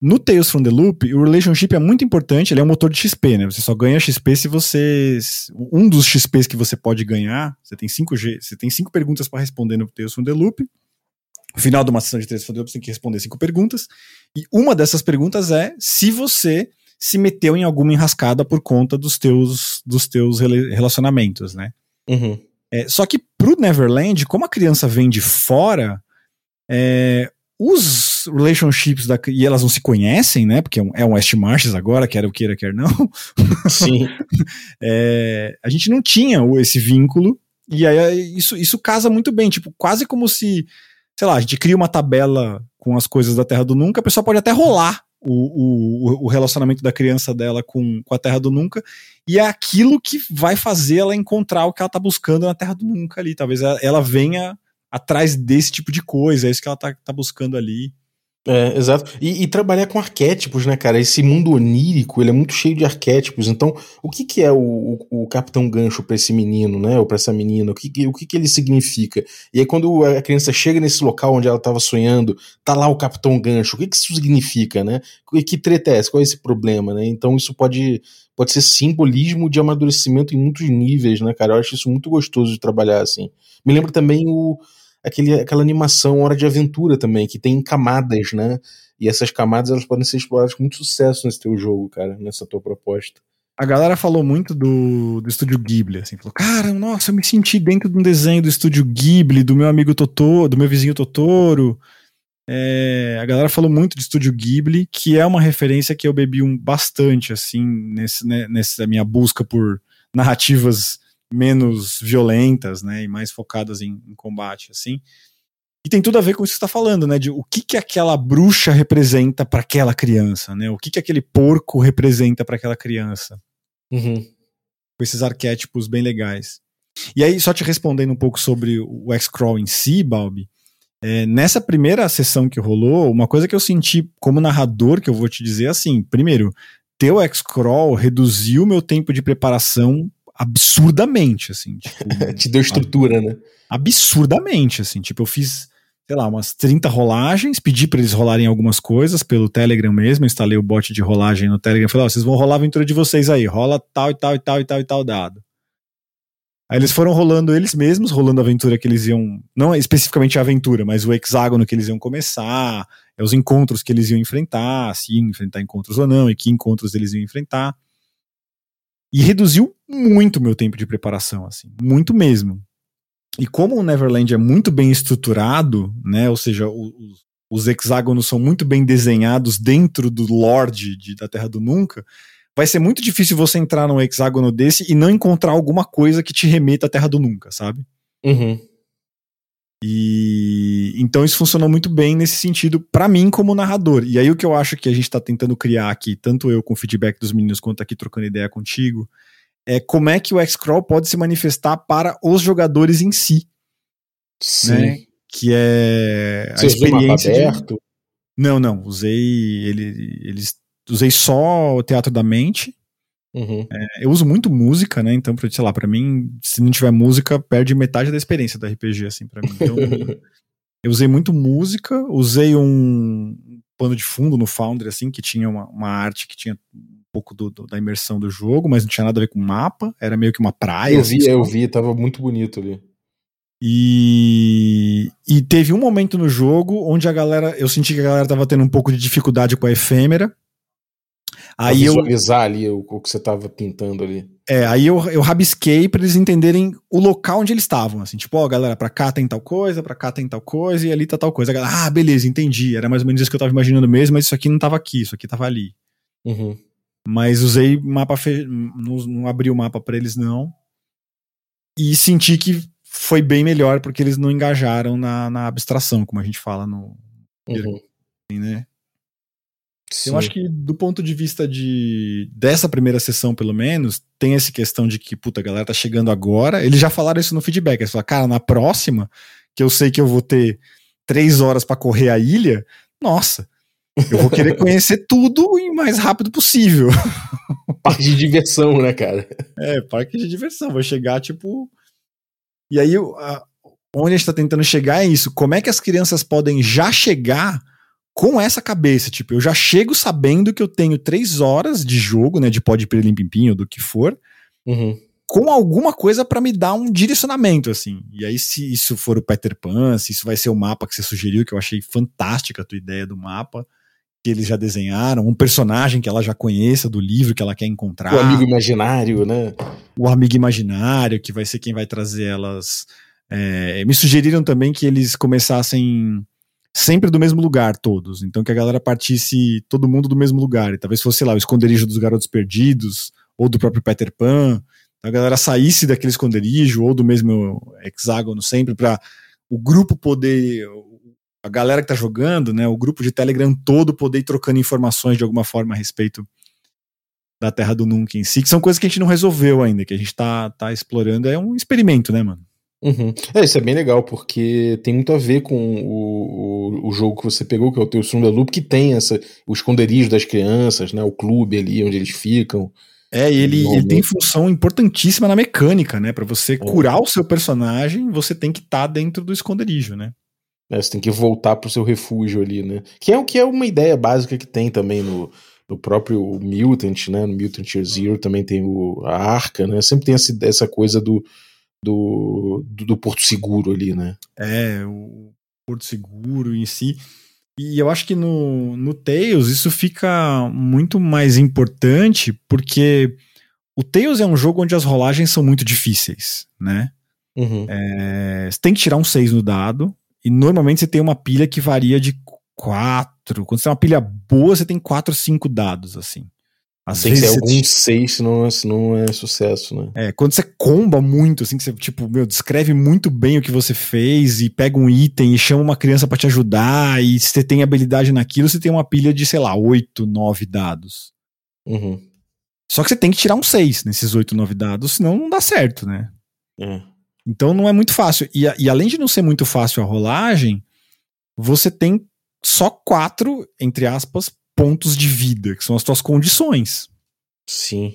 no Tales from the Loop, o relationship é muito importante, ele é um motor de XP, né? Você só ganha XP se você. Um dos XPs que você pode ganhar, você tem cinco, você tem cinco perguntas para responder no Tales from the Loop. No final de uma sessão de três você tem que responder cinco perguntas. E uma dessas perguntas é se você se meteu em alguma enrascada por conta dos teus, dos teus relacionamentos, né? Uhum. É, só que pro Neverland, como a criança vem de fora, é, os relationships da, e elas não se conhecem, né? Porque é um, é um West Marches agora, quer o queira, quer não. Sim. é, a gente não tinha esse vínculo, e aí isso, isso casa muito bem, tipo, quase como se, sei lá, a gente cria uma tabela com as coisas da Terra do Nunca, a pessoa pode até rolar o, o, o relacionamento da criança dela com, com a Terra do Nunca, e é aquilo que vai fazer ela encontrar o que ela tá buscando na Terra do Nunca ali. Talvez ela, ela venha atrás desse tipo de coisa, é isso que ela tá, tá buscando ali. É, exato. E, e, trabalhar com arquétipos, né, cara? Esse mundo onírico, ele é muito cheio de arquétipos. Então, o que, que é o, o, o Capitão Gancho para esse menino, né? Ou para essa menina? O que, o que, que ele significa? E aí, quando a criança chega nesse local onde ela estava sonhando, tá lá o Capitão Gancho. O que, que isso significa, né? Que treta é essa? Qual é esse problema, né? Então, isso pode, pode ser simbolismo de amadurecimento em muitos níveis, né, cara? Eu acho isso muito gostoso de trabalhar, assim. Me lembra também o aquele, aquela animação Hora de Aventura também, que tem camadas, né? E essas camadas elas podem ser exploradas com muito sucesso nesse teu jogo, cara, nessa tua proposta. A galera falou muito do, do estúdio Ghibli, assim, falou, cara, nossa, eu me senti dentro de um desenho do estúdio Ghibli, do meu amigo Totoro, do meu vizinho Totoro. É, a galera falou muito do estúdio Ghibli, que é uma referência que eu bebi um bastante, assim, nesse, né, nessa minha busca por narrativas menos violentas, né, e mais focadas em, em combate, assim. E tem tudo a ver com isso que você está falando, né? De o que, que aquela bruxa representa para aquela criança, né? O que, que aquele porco representa para aquela criança. Uhum. Com esses arquétipos bem legais. E aí, só te respondendo um pouco sobre o X-Crawl em si, Balbi, é, nessa primeira sessão que rolou, uma coisa que eu senti como narrador, que eu vou te dizer assim, primeiro, ter o X-Crawl reduziu meu tempo de preparação absurdamente, assim. Tipo, Te deu estrutura, né? Absurdamente, assim. Tipo, eu fiz, sei lá, umas 30 rolagens, pedi para eles rolarem algumas coisas pelo Telegram mesmo, instalei o bot de rolagem no Telegram, falei, ó, oh, vocês vão rolar a aventura de vocês aí, rola tal e tal e tal e tal e tal dado. Aí eles foram rolando eles mesmos, rolando a aventura que eles iam. Não especificamente a aventura, mas o hexágono que eles iam começar, é os encontros que eles iam enfrentar, se iam enfrentar encontros ou não, e que encontros eles iam enfrentar. E reduziu muito meu tempo de preparação, assim, muito mesmo. E como o Neverland é muito bem estruturado, né, ou seja, os, os hexágonos são muito bem desenhados dentro do Lorde de, da Terra do Nunca, vai ser muito difícil você entrar num hexágono desse e não encontrar alguma coisa que te remeta à Terra do Nunca, sabe? Uhum. E então isso funcionou muito bem nesse sentido para mim como narrador. E aí o que eu acho que a gente está tentando criar aqui, tanto eu com o feedback dos meninos quanto aqui trocando ideia contigo, é como é que o X-Crawl pode se manifestar para os jogadores em si. Sim. Né? Que é Você a experiência usou aberto? De... Não, não, usei ele, eles usei só o Teatro da Mente Uhum. É, eu uso muito música, né? Então, sei lá, para mim, se não tiver música, perde metade da experiência do RPG, assim, para mim. Então, eu usei muito música, usei um pano de fundo no Foundry, assim, que tinha uma, uma arte que tinha um pouco do, do, da imersão do jogo, mas não tinha nada a ver com mapa, era meio que uma praia. Eu vi, assim, eu vi, tava muito bonito ali. E, e teve um momento no jogo onde a galera, eu senti que a galera tava tendo um pouco de dificuldade com a efêmera, Aí visualizar eu, ali o, o, que você estava pintando ali. É, aí eu, eu rabisquei para eles entenderem o local onde eles estavam, assim, tipo, ó, galera, pra cá tem tal coisa, pra cá tem tal coisa, e ali tá tal coisa. A galera, ah, beleza, entendi. Era mais ou menos isso que eu tava imaginando mesmo, mas isso aqui não tava aqui, isso aqui tava ali. Uhum. Mas usei mapa, fe... não, não abri o mapa para eles, não. E senti que foi bem melhor porque eles não engajaram na, na abstração, como a gente fala no. Uhum. Né? Sim. Eu acho que do ponto de vista de dessa primeira sessão, pelo menos, tem essa questão de que, puta, a galera tá chegando agora. Eles já falaram isso no feedback. Eles falaram, cara, na próxima, que eu sei que eu vou ter três horas para correr a ilha, nossa, eu vou querer conhecer tudo o mais rápido possível. Parque de diversão, né, cara? É, parque de diversão. Vou chegar, tipo. E aí, a... onde a gente tá tentando chegar é isso. Como é que as crianças podem já chegar com essa cabeça, tipo, eu já chego sabendo que eu tenho três horas de jogo, né, de pode ir limpinho, do que for, uhum. com alguma coisa para me dar um direcionamento, assim. E aí, se isso for o Peter Pan, se isso vai ser o mapa que você sugeriu, que eu achei fantástica a tua ideia do mapa, que eles já desenharam, um personagem que ela já conheça do livro que ela quer encontrar. O amigo imaginário, né? O amigo imaginário, que vai ser quem vai trazer elas. É, me sugeriram também que eles começassem sempre do mesmo lugar, todos. Então que a galera partisse todo mundo do mesmo lugar. E talvez fosse, sei lá, o esconderijo dos garotos perdidos, ou do próprio Peter Pan. Então, a galera saísse daquele esconderijo, ou do mesmo hexágono sempre, para o grupo poder. A galera que tá jogando, né? O grupo de Telegram todo poder ir trocando informações de alguma forma a respeito da Terra do Nunca em si, que são coisas que a gente não resolveu ainda, que a gente tá, tá explorando. É um experimento, né, mano? Uhum. É, isso é bem legal, porque tem muito a ver com o, o, o jogo que você pegou, que é o teu Sunda Loop, que tem essa, o esconderijo das crianças, né? O clube ali onde eles ficam. É, e ele, ele tem função importantíssima na mecânica, né? Para você é. curar o seu personagem, você tem que estar tá dentro do esconderijo, né? É, você tem que voltar pro seu refúgio ali, né? Que é o que é uma ideia básica que tem também no, no próprio Mutant, né? No Mutant Year Zero também tem o, a arca, né? Sempre tem essa, essa coisa do do, do, do, Porto Seguro ali, né? É, o Porto Seguro em si. E eu acho que no, no Tails isso fica muito mais importante porque o Tails é um jogo onde as rolagens são muito difíceis, né? Uhum. É, você tem que tirar um 6 no dado e normalmente você tem uma pilha que varia de 4. Quando você tem uma pilha boa, você tem 4, 5 dados, assim. Às Tem que ser algum 6 se não, se não é sucesso, né? É, quando você comba muito, assim, que você, tipo, meu, descreve muito bem o que você fez e pega um item e chama uma criança para te ajudar e você tem habilidade naquilo, você tem uma pilha de, sei lá, 8, 9 dados. Uhum. Só que você tem que tirar um 6 nesses 8, 9 dados, senão não dá certo, né? É. Então não é muito fácil. E, e além de não ser muito fácil a rolagem, você tem só quatro, entre aspas, pontos de vida, que são as tuas condições. Sim.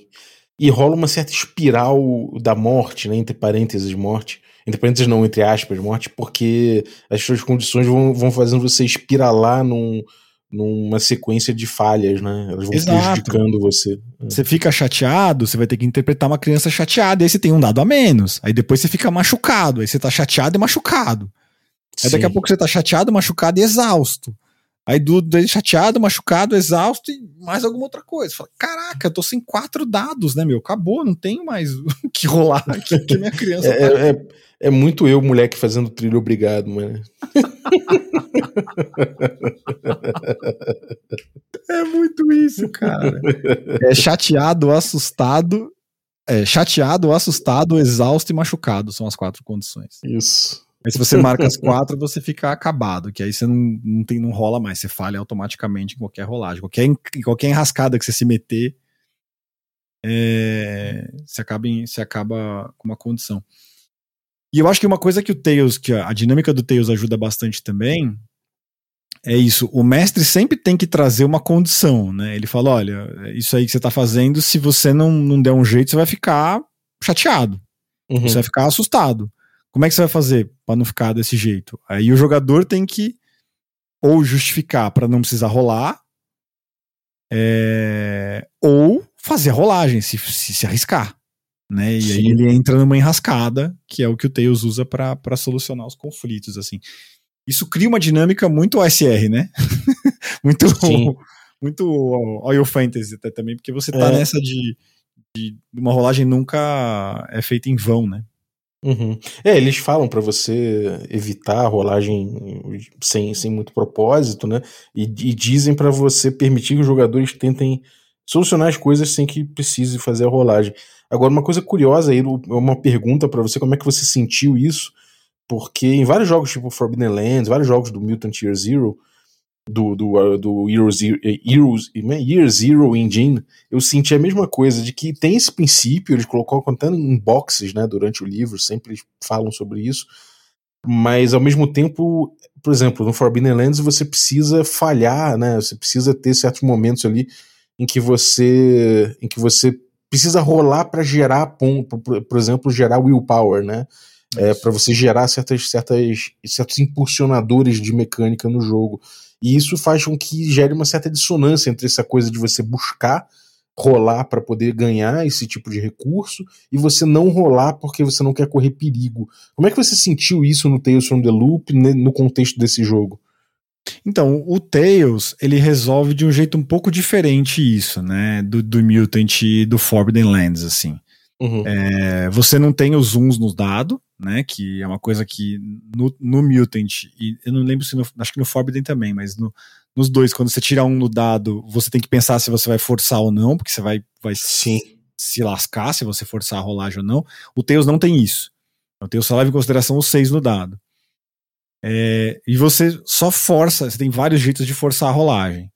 E rola uma certa espiral da morte, né? Entre parênteses, morte. Entre parênteses, não, entre aspas, morte, porque as suas condições vão, vão fazendo você espiralar num, numa sequência de falhas, né? Elas vão Exato. prejudicando você. Você fica chateado, você vai ter que interpretar uma criança chateada, aí você tem um dado a menos. Aí depois você fica machucado, aí você tá chateado e machucado. Aí daqui a pouco você tá chateado, machucado e exausto. Aí do chateado, machucado, exausto e mais alguma outra coisa. Fala, caraca, eu tô sem quatro dados, né, meu? Acabou, não tenho mais o que rolar aqui, que minha criança. é, tá... é, é, muito eu, moleque, fazendo trilho obrigado, mano. é muito isso, cara. É chateado, assustado. É chateado, assustado, exausto e machucado. São as quatro condições. Isso. Aí se você marca as quatro, você fica acabado, que aí você não, não, tem, não rola mais, você falha automaticamente em qualquer rolagem. Qualquer, qualquer enrascada que você se meter, é, você, acaba em, você acaba com uma condição. E eu acho que uma coisa que o Tails, que a, a dinâmica do Tails ajuda bastante também, é isso. O mestre sempre tem que trazer uma condição, né? Ele fala: olha, isso aí que você tá fazendo, se você não, não der um jeito, você vai ficar chateado. Uhum. Você vai ficar assustado. Como é que você vai fazer para não ficar desse jeito? Aí o jogador tem que ou justificar para não precisar rolar, é, ou fazer a rolagem, se, se, se arriscar. Né? E Sim. aí ele entra numa enrascada, que é o que o Tails usa para solucionar os conflitos. assim. Isso cria uma dinâmica muito OSR, né? muito, Sim. muito Oil Fantasy até também, porque você tá é. nessa de, de uma rolagem nunca é feita em vão, né? Uhum. É, eles falam para você evitar a rolagem sem, sem muito propósito, né? E, e dizem para você permitir que os jogadores tentem solucionar as coisas sem que precise fazer a rolagem. Agora, uma coisa curiosa aí, uma pergunta para você, como é que você sentiu isso? Porque em vários jogos, tipo Forbidden Lands, vários jogos do Mutant Year Zero, do, do, uh, do Year, Zero, Heroes, é? Year Zero Engine, eu senti a mesma coisa, de que tem esse princípio, eles colocam contando em boxes, né, durante o livro, sempre falam sobre isso, mas ao mesmo tempo, por exemplo, no Forbidden Lands você precisa falhar, né, você precisa ter certos momentos ali em que você, em que você precisa rolar para gerar ponto, por, por exemplo, gerar willpower, né, é, para você gerar certas, certas, certos impulsionadores de mecânica no jogo. E isso faz com que gere uma certa dissonância entre essa coisa de você buscar rolar para poder ganhar esse tipo de recurso e você não rolar porque você não quer correr perigo. Como é que você sentiu isso no Tales from the Loop no contexto desse jogo? Então, o Tails, ele resolve de um jeito um pouco diferente isso, né, do, do Mutant e do Forbidden Lands, assim. Uhum. É, você não tem os zooms no dado, né? Que é uma coisa que no, no Mutant, e eu não lembro se no, acho que no Forbidden também, mas no, nos dois, quando você tira um no dado, você tem que pensar se você vai forçar ou não, porque você vai, vai Sim. se lascar se você forçar a rolagem ou não. O Tails não tem isso. O Tails só leva em consideração os seis no dado. É, e você só força, você tem vários jeitos de forçar a rolagem.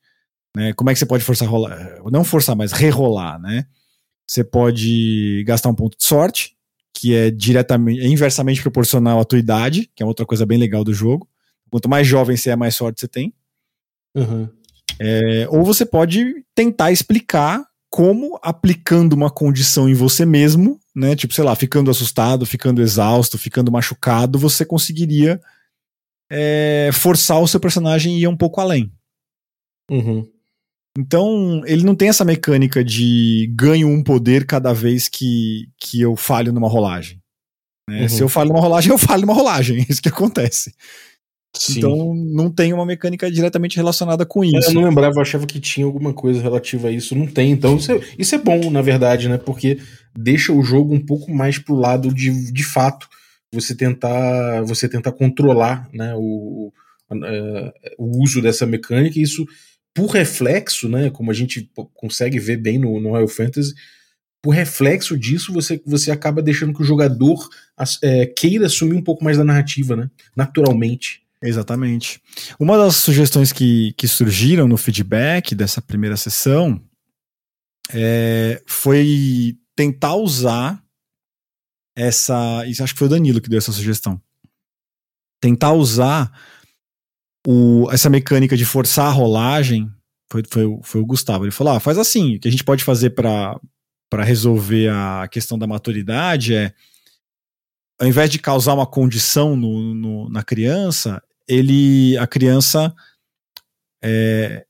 Né? Como é que você pode forçar a rolar? Não forçar, mas rerolar, né? Você pode gastar um ponto de sorte, que é diretamente, é inversamente proporcional à tua idade, que é outra coisa bem legal do jogo. Quanto mais jovem você é, mais sorte você tem. Uhum. É, ou você pode tentar explicar como aplicando uma condição em você mesmo, né? Tipo, sei lá, ficando assustado, ficando exausto, ficando machucado, você conseguiria é, forçar o seu personagem a ir um pouco além. Uhum. Então, ele não tem essa mecânica de ganho um poder cada vez que, que eu falho numa rolagem. Né? Uhum. Se eu falho numa rolagem, eu falho numa rolagem. É isso que acontece. Sim. Então, não tem uma mecânica diretamente relacionada com É, isso. Eu não lembrava, eu achava que tinha alguma coisa relativa a isso. Não tem. Então, isso é, isso é bom, na verdade, né? Porque deixa o jogo um pouco mais pro lado de, de fato você tentar você tentar controlar né, o, uh, o uso dessa mecânica. E isso, por reflexo, né? Como a gente consegue ver bem no, no Royal Fantasy, por reflexo disso, você, você acaba deixando que o jogador é, queira assumir um pouco mais da narrativa, né? Naturalmente. Exatamente. Uma das sugestões que, que surgiram no feedback dessa primeira sessão é, foi tentar usar essa. Isso acho que foi o Danilo que deu essa sugestão. Tentar usar o, essa mecânica de forçar a rolagem. Foi, foi, foi o Gustavo. Ele falou: ah, faz assim. O que a gente pode fazer para resolver a questão da maturidade é. Ao invés de causar uma condição no, no, na criança, ele a criança é,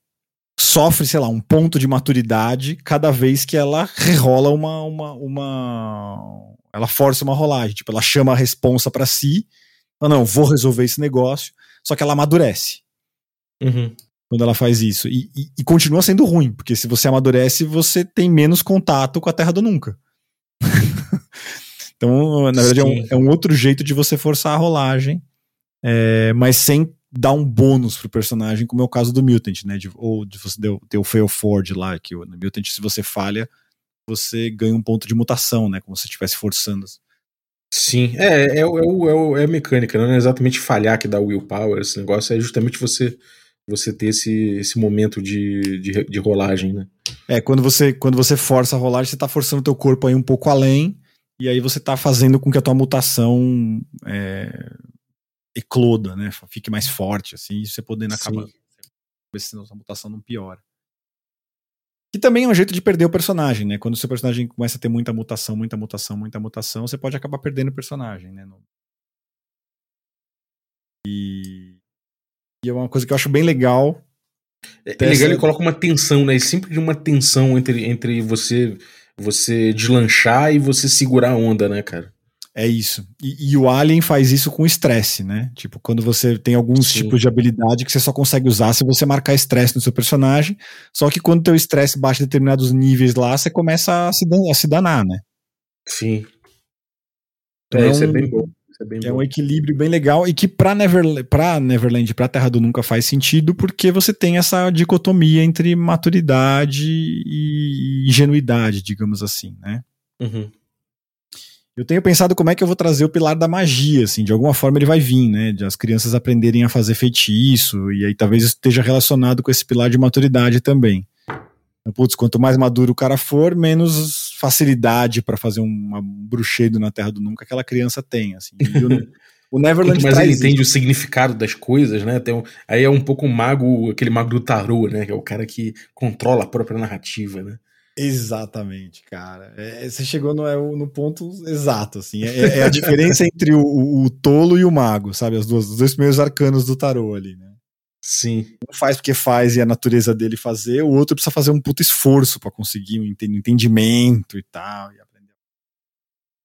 sofre, sei lá, um ponto de maturidade cada vez que ela rerola uma, uma, uma ela força uma rolagem, tipo, ela chama a responsa para si, fala, não, vou resolver esse negócio, só que ela amadurece. Uhum. Quando ela faz isso. E, e, e, continua sendo ruim, porque se você amadurece, você tem menos contato com a Terra do Nunca. então, na verdade, é um, é um, outro jeito de você forçar a rolagem é, mas sem dar um bônus pro personagem, como é o caso do Mutant, né? De, ou de você ter o Fail Forward lá, que no Mutant, se você falha, você ganha um ponto de mutação, né? Como se estivesse forçando. Sim, é, é, é, é, a mecânica, não é exatamente falhar que dá willpower, esse negócio, é justamente você você ter esse, esse momento de, de, de rolagem, né? É, quando você, quando você força a rolagem, você tá forçando o teu corpo aí um pouco além, e aí você tá fazendo com que a tua mutação é, ecloda, né? Fique mais forte, assim, e você podendo acabar. Ver se a mutação não piora. Que também é um jeito de perder o personagem, né? Quando o seu personagem começa a ter muita mutação, muita mutação, muita mutação, você pode acabar perdendo o personagem, né? E, e é uma coisa que eu acho bem legal. É, é legal, ele coloca uma tensão, né? Sempre de uma tensão entre, entre você você deslanchar e você segurar a onda, né, cara? É isso. E, e, o Alien faz isso com estresse, né? Tipo, quando você tem alguns Sim. tipos de habilidade que você só consegue usar se você marcar estresse no seu personagem. Só que quando teu estresse baixa determinados níveis lá, você começa a se, a se danar, né? Sim. Então, é, isso é bem bom. É, bem é bom. um equilíbrio bem legal e que pra, Never, pra Neverland, pra Terra do Nunca faz sentido porque você tem essa dicotomia entre maturidade e ingenuidade, digamos assim, né? Uhum. Eu tenho pensado como é que eu vou trazer o pilar da magia, assim, de alguma forma ele vai vir, né? De as crianças aprenderem a fazer feitiço, e aí talvez isso esteja relacionado com esse pilar de maturidade também. Então, putz, quanto mais maduro o cara for, menos facilidade para fazer um bruxedo na Terra do Nunca aquela criança tem, assim. o Neverland Quanto mais ele entende o significado das coisas, né? Um, aí é um pouco um mago, aquele mago do tarô, né? Que é o cara que controla a própria narrativa, né? Exatamente, cara. É, você chegou no, é, no ponto exato, assim. É, é a diferença entre o, o, o, tolo e o mago, sabe? As duas, os dois primeiros arcanos do tarô ali, né? Sim. Um faz porque faz e a natureza dele fazer, o outro precisa fazer um puto esforço para conseguir um entendimento e tal. E aprender.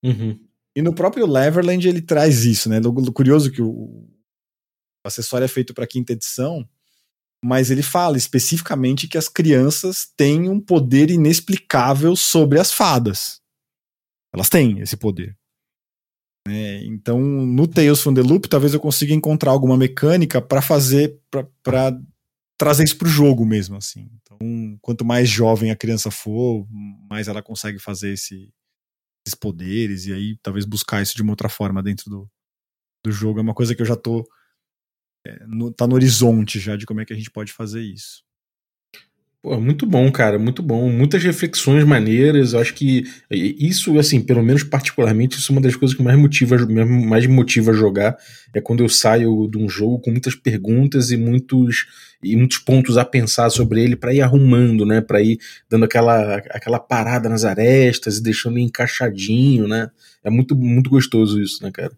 Uhum. E no próprio Leverland ele traz isso, né? Curioso que o, o acessório é feito para quinta edição mas ele fala especificamente que as crianças têm um poder inexplicável sobre as fadas. Elas têm esse poder. Né? Então, no Tales from the Loop, talvez eu consiga encontrar alguma mecânica para fazer, para trazer isso pro jogo mesmo, assim. Então, quanto mais jovem a criança for, mais ela consegue fazer esse, esses poderes e aí talvez buscar isso de uma outra forma dentro do, do jogo. É uma coisa que eu já tô. No, tá no horizonte já de como é que a gente pode fazer isso. Pô, muito bom, cara, muito bom. Muitas reflexões maneiras. Eu acho que isso, assim, pelo menos particularmente, isso é uma das coisas que mais motiva, mais motiva a jogar. É quando eu saio de um jogo com muitas perguntas e muitos, e muitos pontos a pensar sobre ele para ir arrumando, né? Para ir dando aquela, aquela parada nas arestas e deixando encaixadinho, né? É muito, muito gostoso isso, né, cara?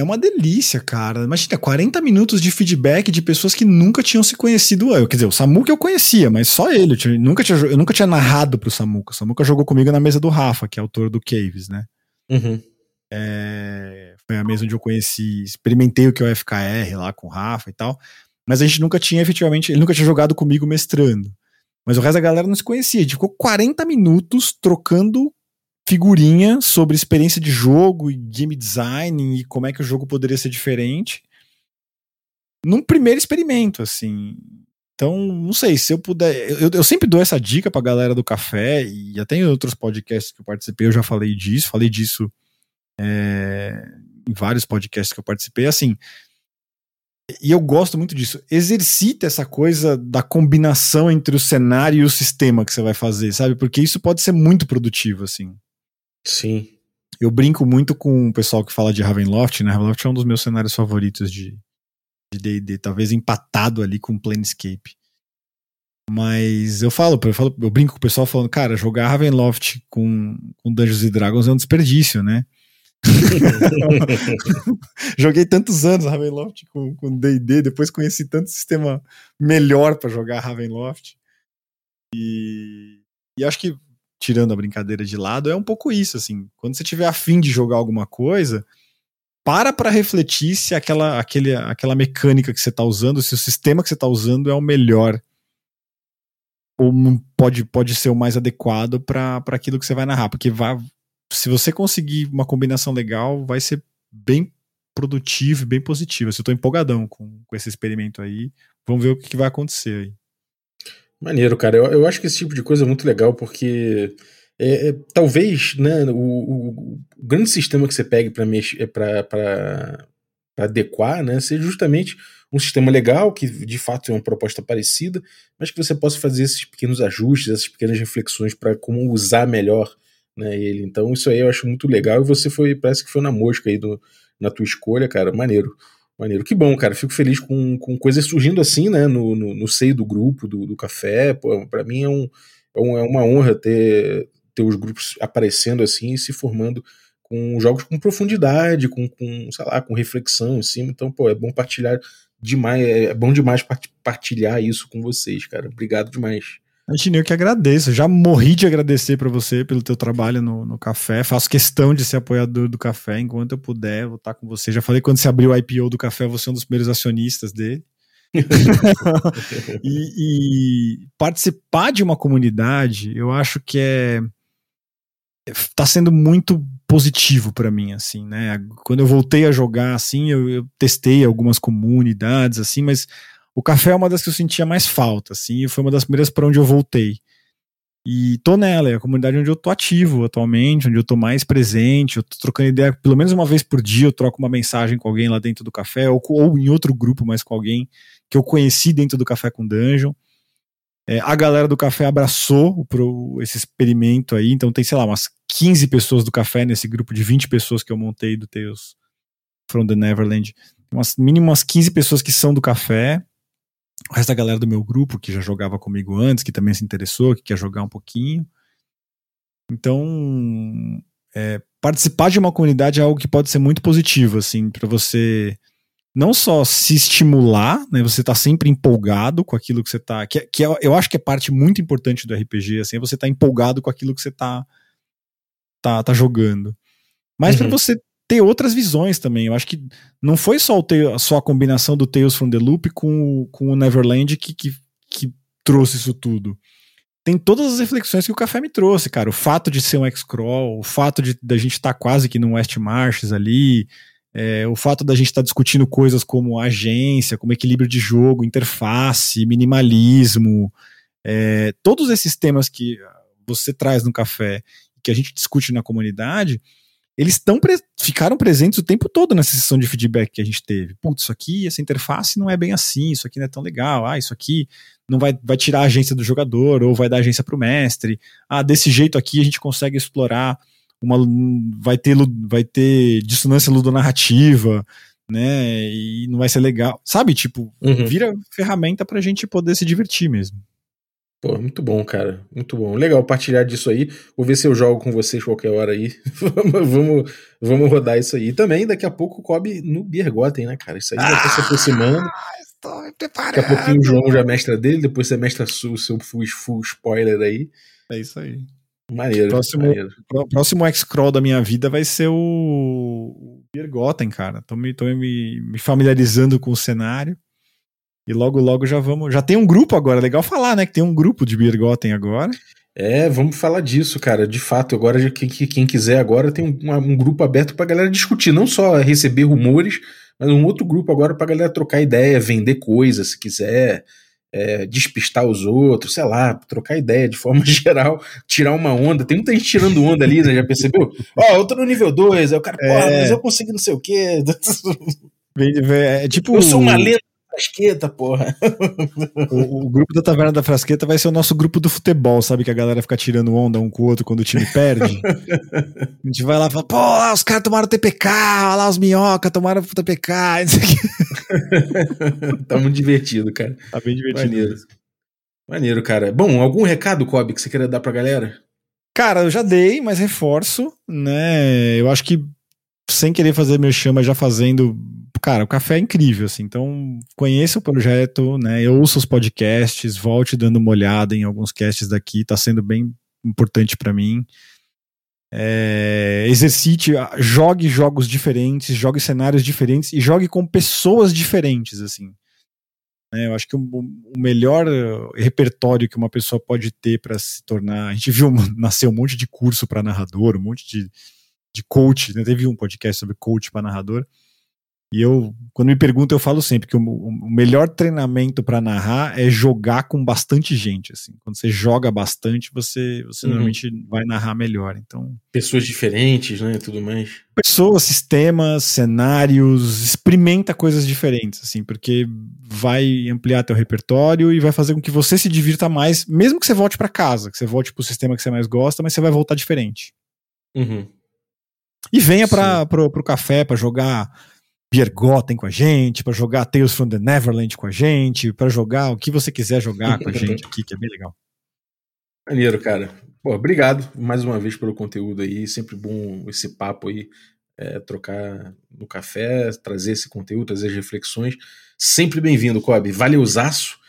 É uma delícia, cara. Imagina, 40 minutos de feedback de pessoas que nunca tinham se conhecido. Eu, quer dizer, o Samuca eu conhecia, mas só ele. Eu, nunca tinha, eu nunca tinha narrado pro Samuca. O Samuca jogou comigo na mesa do Rafa, que é autor do Caves, né? Uhum. É, foi a mesa onde eu conheci, experimentei o que é o FKR lá com o Rafa e tal. Mas a gente nunca tinha efetivamente, ele nunca tinha jogado comigo mestrando. Mas o resto da galera não se conhecia. A gente ficou 40 minutos trocando figurinha sobre experiência de jogo e game design e como é que o jogo poderia ser diferente num primeiro experimento, assim. Então, não sei, se eu puder. Eu, eu sempre dou essa dica pra galera do café, e até em outros podcasts que eu participei, eu já falei disso, falei disso é, em vários podcasts que eu participei, assim. E eu gosto muito disso. Exercita essa coisa da combinação entre o cenário e o sistema que você vai fazer, sabe? Porque isso pode ser muito produtivo, assim. Sim. Eu brinco muito com o pessoal que fala de Ravenloft, né? Ravenloft é um dos meus cenários favoritos de D&D, talvez empatado ali com Planescape. Mas eu falo, eu falo, eu brinco com o pessoal falando, cara, jogar Ravenloft com, com Dungeons and Dragons é um desperdício, né? Joguei tantos anos Ravenloft com D&D, depois conheci tanto sistema melhor para jogar Ravenloft. E, e acho que tirando a brincadeira de lado, é um pouco isso, assim. Quando você tiver afim de jogar alguma coisa, para para refletir se aquela, aquele, aquela mecânica que você está usando, se o sistema que você está usando é o melhor ou pode, pode ser o mais adequado para aquilo que você vai narrar, porque vai, se você conseguir uma combinação legal, vai ser bem produtivo e bem positivo. Eu estou empolgadão com, com esse experimento aí. Vamos ver o que, que vai acontecer aí. Maneiro, cara. Eu, eu acho que esse tipo de coisa é muito legal porque é, é, talvez né, o, o, o, grande sistema que você pegue para mexer para adequar né, seja justamente um sistema legal, que de fato é uma proposta parecida, mas que você possa fazer esses pequenos ajustes, essas pequenas reflexões para como usar melhor né, ele. Então, isso aí eu acho muito legal e você foi, parece que foi na mosca aí do, na tua escolha, cara. Maneiro. Maneiro. Que bom, cara. Fico feliz com, com coisas surgindo assim, né? No, no, no seio do grupo, do, do café. Pô, pra mim é, é, um, é uma honra ter, ter os grupos aparecendo assim e se formando com jogos com profundidade, com, com, sei lá, com reflexão em cima. Então, pô, é bom partilhar demais, é bom demais partilhar isso com vocês, cara. Obrigado demais. Antinho, eu que agradeço. já morri de agradecer para você pelo teu trabalho no, no café. Faço questão de ser apoiador do café enquanto eu puder. Vou estar com você. Já falei quando você abriu o IPO do café, você é um dos primeiros acionistas dele. e, e, participar de uma comunidade, eu acho que é tá sendo muito positivo para mim assim, né? Quando eu voltei a jogar assim, eu, eu testei algumas comunidades assim, mas o café é uma das que eu sentia mais falta, assim, e foi uma das primeiras para onde eu voltei. E tô nela, é a comunidade onde eu tô ativo atualmente, onde eu tô mais presente, eu tô trocando ideia, pelo menos uma vez por dia eu troco uma mensagem com alguém lá dentro do café, ou, ou em outro grupo, mas com alguém que eu conheci dentro do Café com Dungeon. É, a galera do café abraçou pro, esse experimento aí, então tem, sei lá, umas 15 pessoas do café nesse grupo de 20 pessoas que eu montei do Tales from the Neverland. Umas, mínimo umas 15 pessoas que são do café, o resto da galera do meu grupo, que já jogava comigo antes, que também se interessou, que quer jogar um pouquinho. Então, é, participar de uma comunidade é algo que pode ser muito positivo, assim, para você não só se estimular, né, você tá sempre empolgado com aquilo que você tá, que, que é, eu acho que é parte muito importante do RPG, assim, é você tá empolgado com aquilo que você tá tá, tá jogando. Mas uhum. para você ter outras visões também. Eu acho que não foi só, o só a combinação do Tales from the Loop com o, com o Neverland que, que, que trouxe isso tudo. tem todas as reflexões que o café me trouxe, cara. O fato de ser um X-Crawl, o fato de da gente estar tá quase que no West Marches ali, é, o fato da gente estar tá discutindo coisas como agência, como equilíbrio de jogo, interface, minimalismo, é, todos esses temas que você traz no café, que a gente discute na comunidade, eles estão pre ficaram presentes o tempo todo nessa sessão de feedback que a gente teve. Putz, isso aqui, essa interface não é bem assim, isso aqui não é tão legal, ah, isso aqui não vai, vai tirar a agência do jogador ou vai dar agência para o mestre. Ah, desse jeito aqui a gente consegue explorar uma vai ter vai ter dissonância ludonarrativa, né? E não vai ser legal. Sabe, tipo, uhum. vira ferramenta pra gente poder se divertir mesmo. Pô, muito bom, cara. Muito bom. Legal partilhar disso aí. Vou ver se eu jogo com vocês qualquer hora aí. vamos, vamos rodar isso aí. E também, daqui a pouco, cobre no Biergoten, né, cara? Isso aí já tá se aproximando. Ah, estou me preparando. Daqui a pouquinho o João já mestra dele, depois você mestra o seu full, full spoiler aí. É isso aí. Maneiro. Próximo, maneiro. próximo X-Crawl da minha vida vai ser o Biergoten, cara. Tô, me, tô me, me familiarizando com o cenário. E logo, logo já vamos. Já tem um grupo agora, legal falar, né? Que tem um grupo de Biergoten agora. É, vamos falar disso, cara. De fato, agora quem, quem quiser agora tem um, um grupo aberto pra galera discutir, não só receber rumores, mas um outro grupo agora pra galera trocar ideia, vender coisas, se quiser, é, despistar os outros, sei lá, trocar ideia de forma geral, tirar uma onda. Tem muita gente tirando onda ali, né? Já percebeu? Ó, eu tô no nível 2, aí o cara, é... porra, mas eu consegui não sei o quê. É tipo. Eu sou uma lenda Frasqueta, porra. O, o, grupo da Taverna da Frasqueta vai ser o nosso grupo do futebol, sabe? Que a galera fica tirando onda um com o outro quando o time perde. a gente vai lá e fala, pô, lá os caras tomaram TPK, lá os minhoca tomaram TPK. tá muito divertido, cara. Tá bem divertido. Maneiro. Maneiro, cara. Bom, algum recado, Kobe, que você queria dar pra galera? Cara, eu já dei, mas reforço, né? Eu acho que sem querer fazer meu chama, já fazendo cara, o café é incrível, assim. Então, conheça o projeto, né? Ouça os podcasts, volte dando uma olhada em alguns casts daqui, tá sendo bem importante para mim. É, exercite, jogue jogos diferentes, jogue cenários diferentes e jogue com pessoas diferentes, assim. É, eu acho que o, o, melhor repertório que uma pessoa pode ter para se tornar. A gente viu nascer um monte de curso para narrador, um monte de, de coach. Né? Teve um podcast sobre coach para narrador. E eu, quando me perguntam, eu falo sempre que o, o melhor treinamento para narrar é jogar com bastante gente. Assim, quando você joga bastante, você, você uhum. normalmente vai narrar melhor. Então, pessoas diferentes, né, tudo mais. Pessoas, sistemas, cenários, experimenta coisas diferentes, assim, porque vai ampliar teu repertório e vai fazer com que você se divirta mais, mesmo que você volte para casa, que você volte pro sistema que você mais gosta, mas você vai voltar diferente. Uhum. E venha para pro, pro café para jogar Biergoten com a gente, para jogar Tales from the Neverland com a gente, para jogar o que você quiser jogar com a gente aqui, que é bem legal. Maneiro, cara. Pô, obrigado mais uma vez pelo conteúdo aí. Sempre bom esse papo aí, é, trocar no café, trazer esse conteúdo, trazer as reflexões. Sempre bem-vindo, Kobe. Valeuzaço.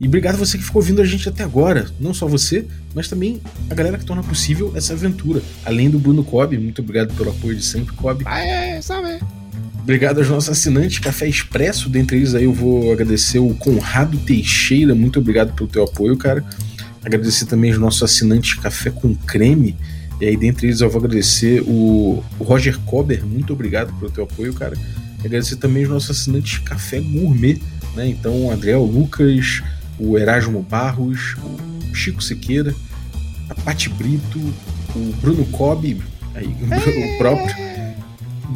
E obrigado a você que ficou ouvindo a gente até agora. Não só você, mas também a galera que torna possível essa aventura. Além do Bruno Kobe. Muito obrigado pelo apoio de sempre, Kobe. Ah, é, sabe? Obrigado aos nossos assinantes Café Expresso. Dentre eles aí eu vou agradecer o Conrado Teixeira. Muito obrigado pelo teu apoio, cara. Agradecer também os nossos assinantes Café com Creme. E aí, dentre eles, eu vou agradecer o, Roger Cober. Muito obrigado pelo teu apoio, cara. agradecer também os nossos assinantes Café Gourmet. Né? Então, o Adriel Lucas, o Erasmo Barros, o Chico Sequeira, a Pati Brito, o Bruno Cobb, aí, o próprio.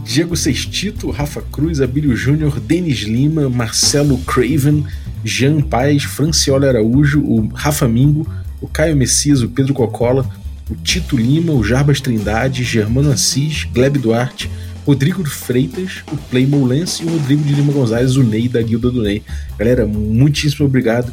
Diego Sextito, Rafa Cruz, Abílio Júnior, Denis Lima, Marcelo Craven, Jean Paz, Franciola Araújo, o Rafa Mingo, o Caio Messias, o Pedro Cocola, o Tito Lima, o Jarbas Trindade, Germano Assis, Gleb Duarte, Rodrigo Freitas, o Playmo Lance e o Rodrigo de Lima Gonzalez, o Ney da Guilda do Ney. Galera, muitíssimo obrigado,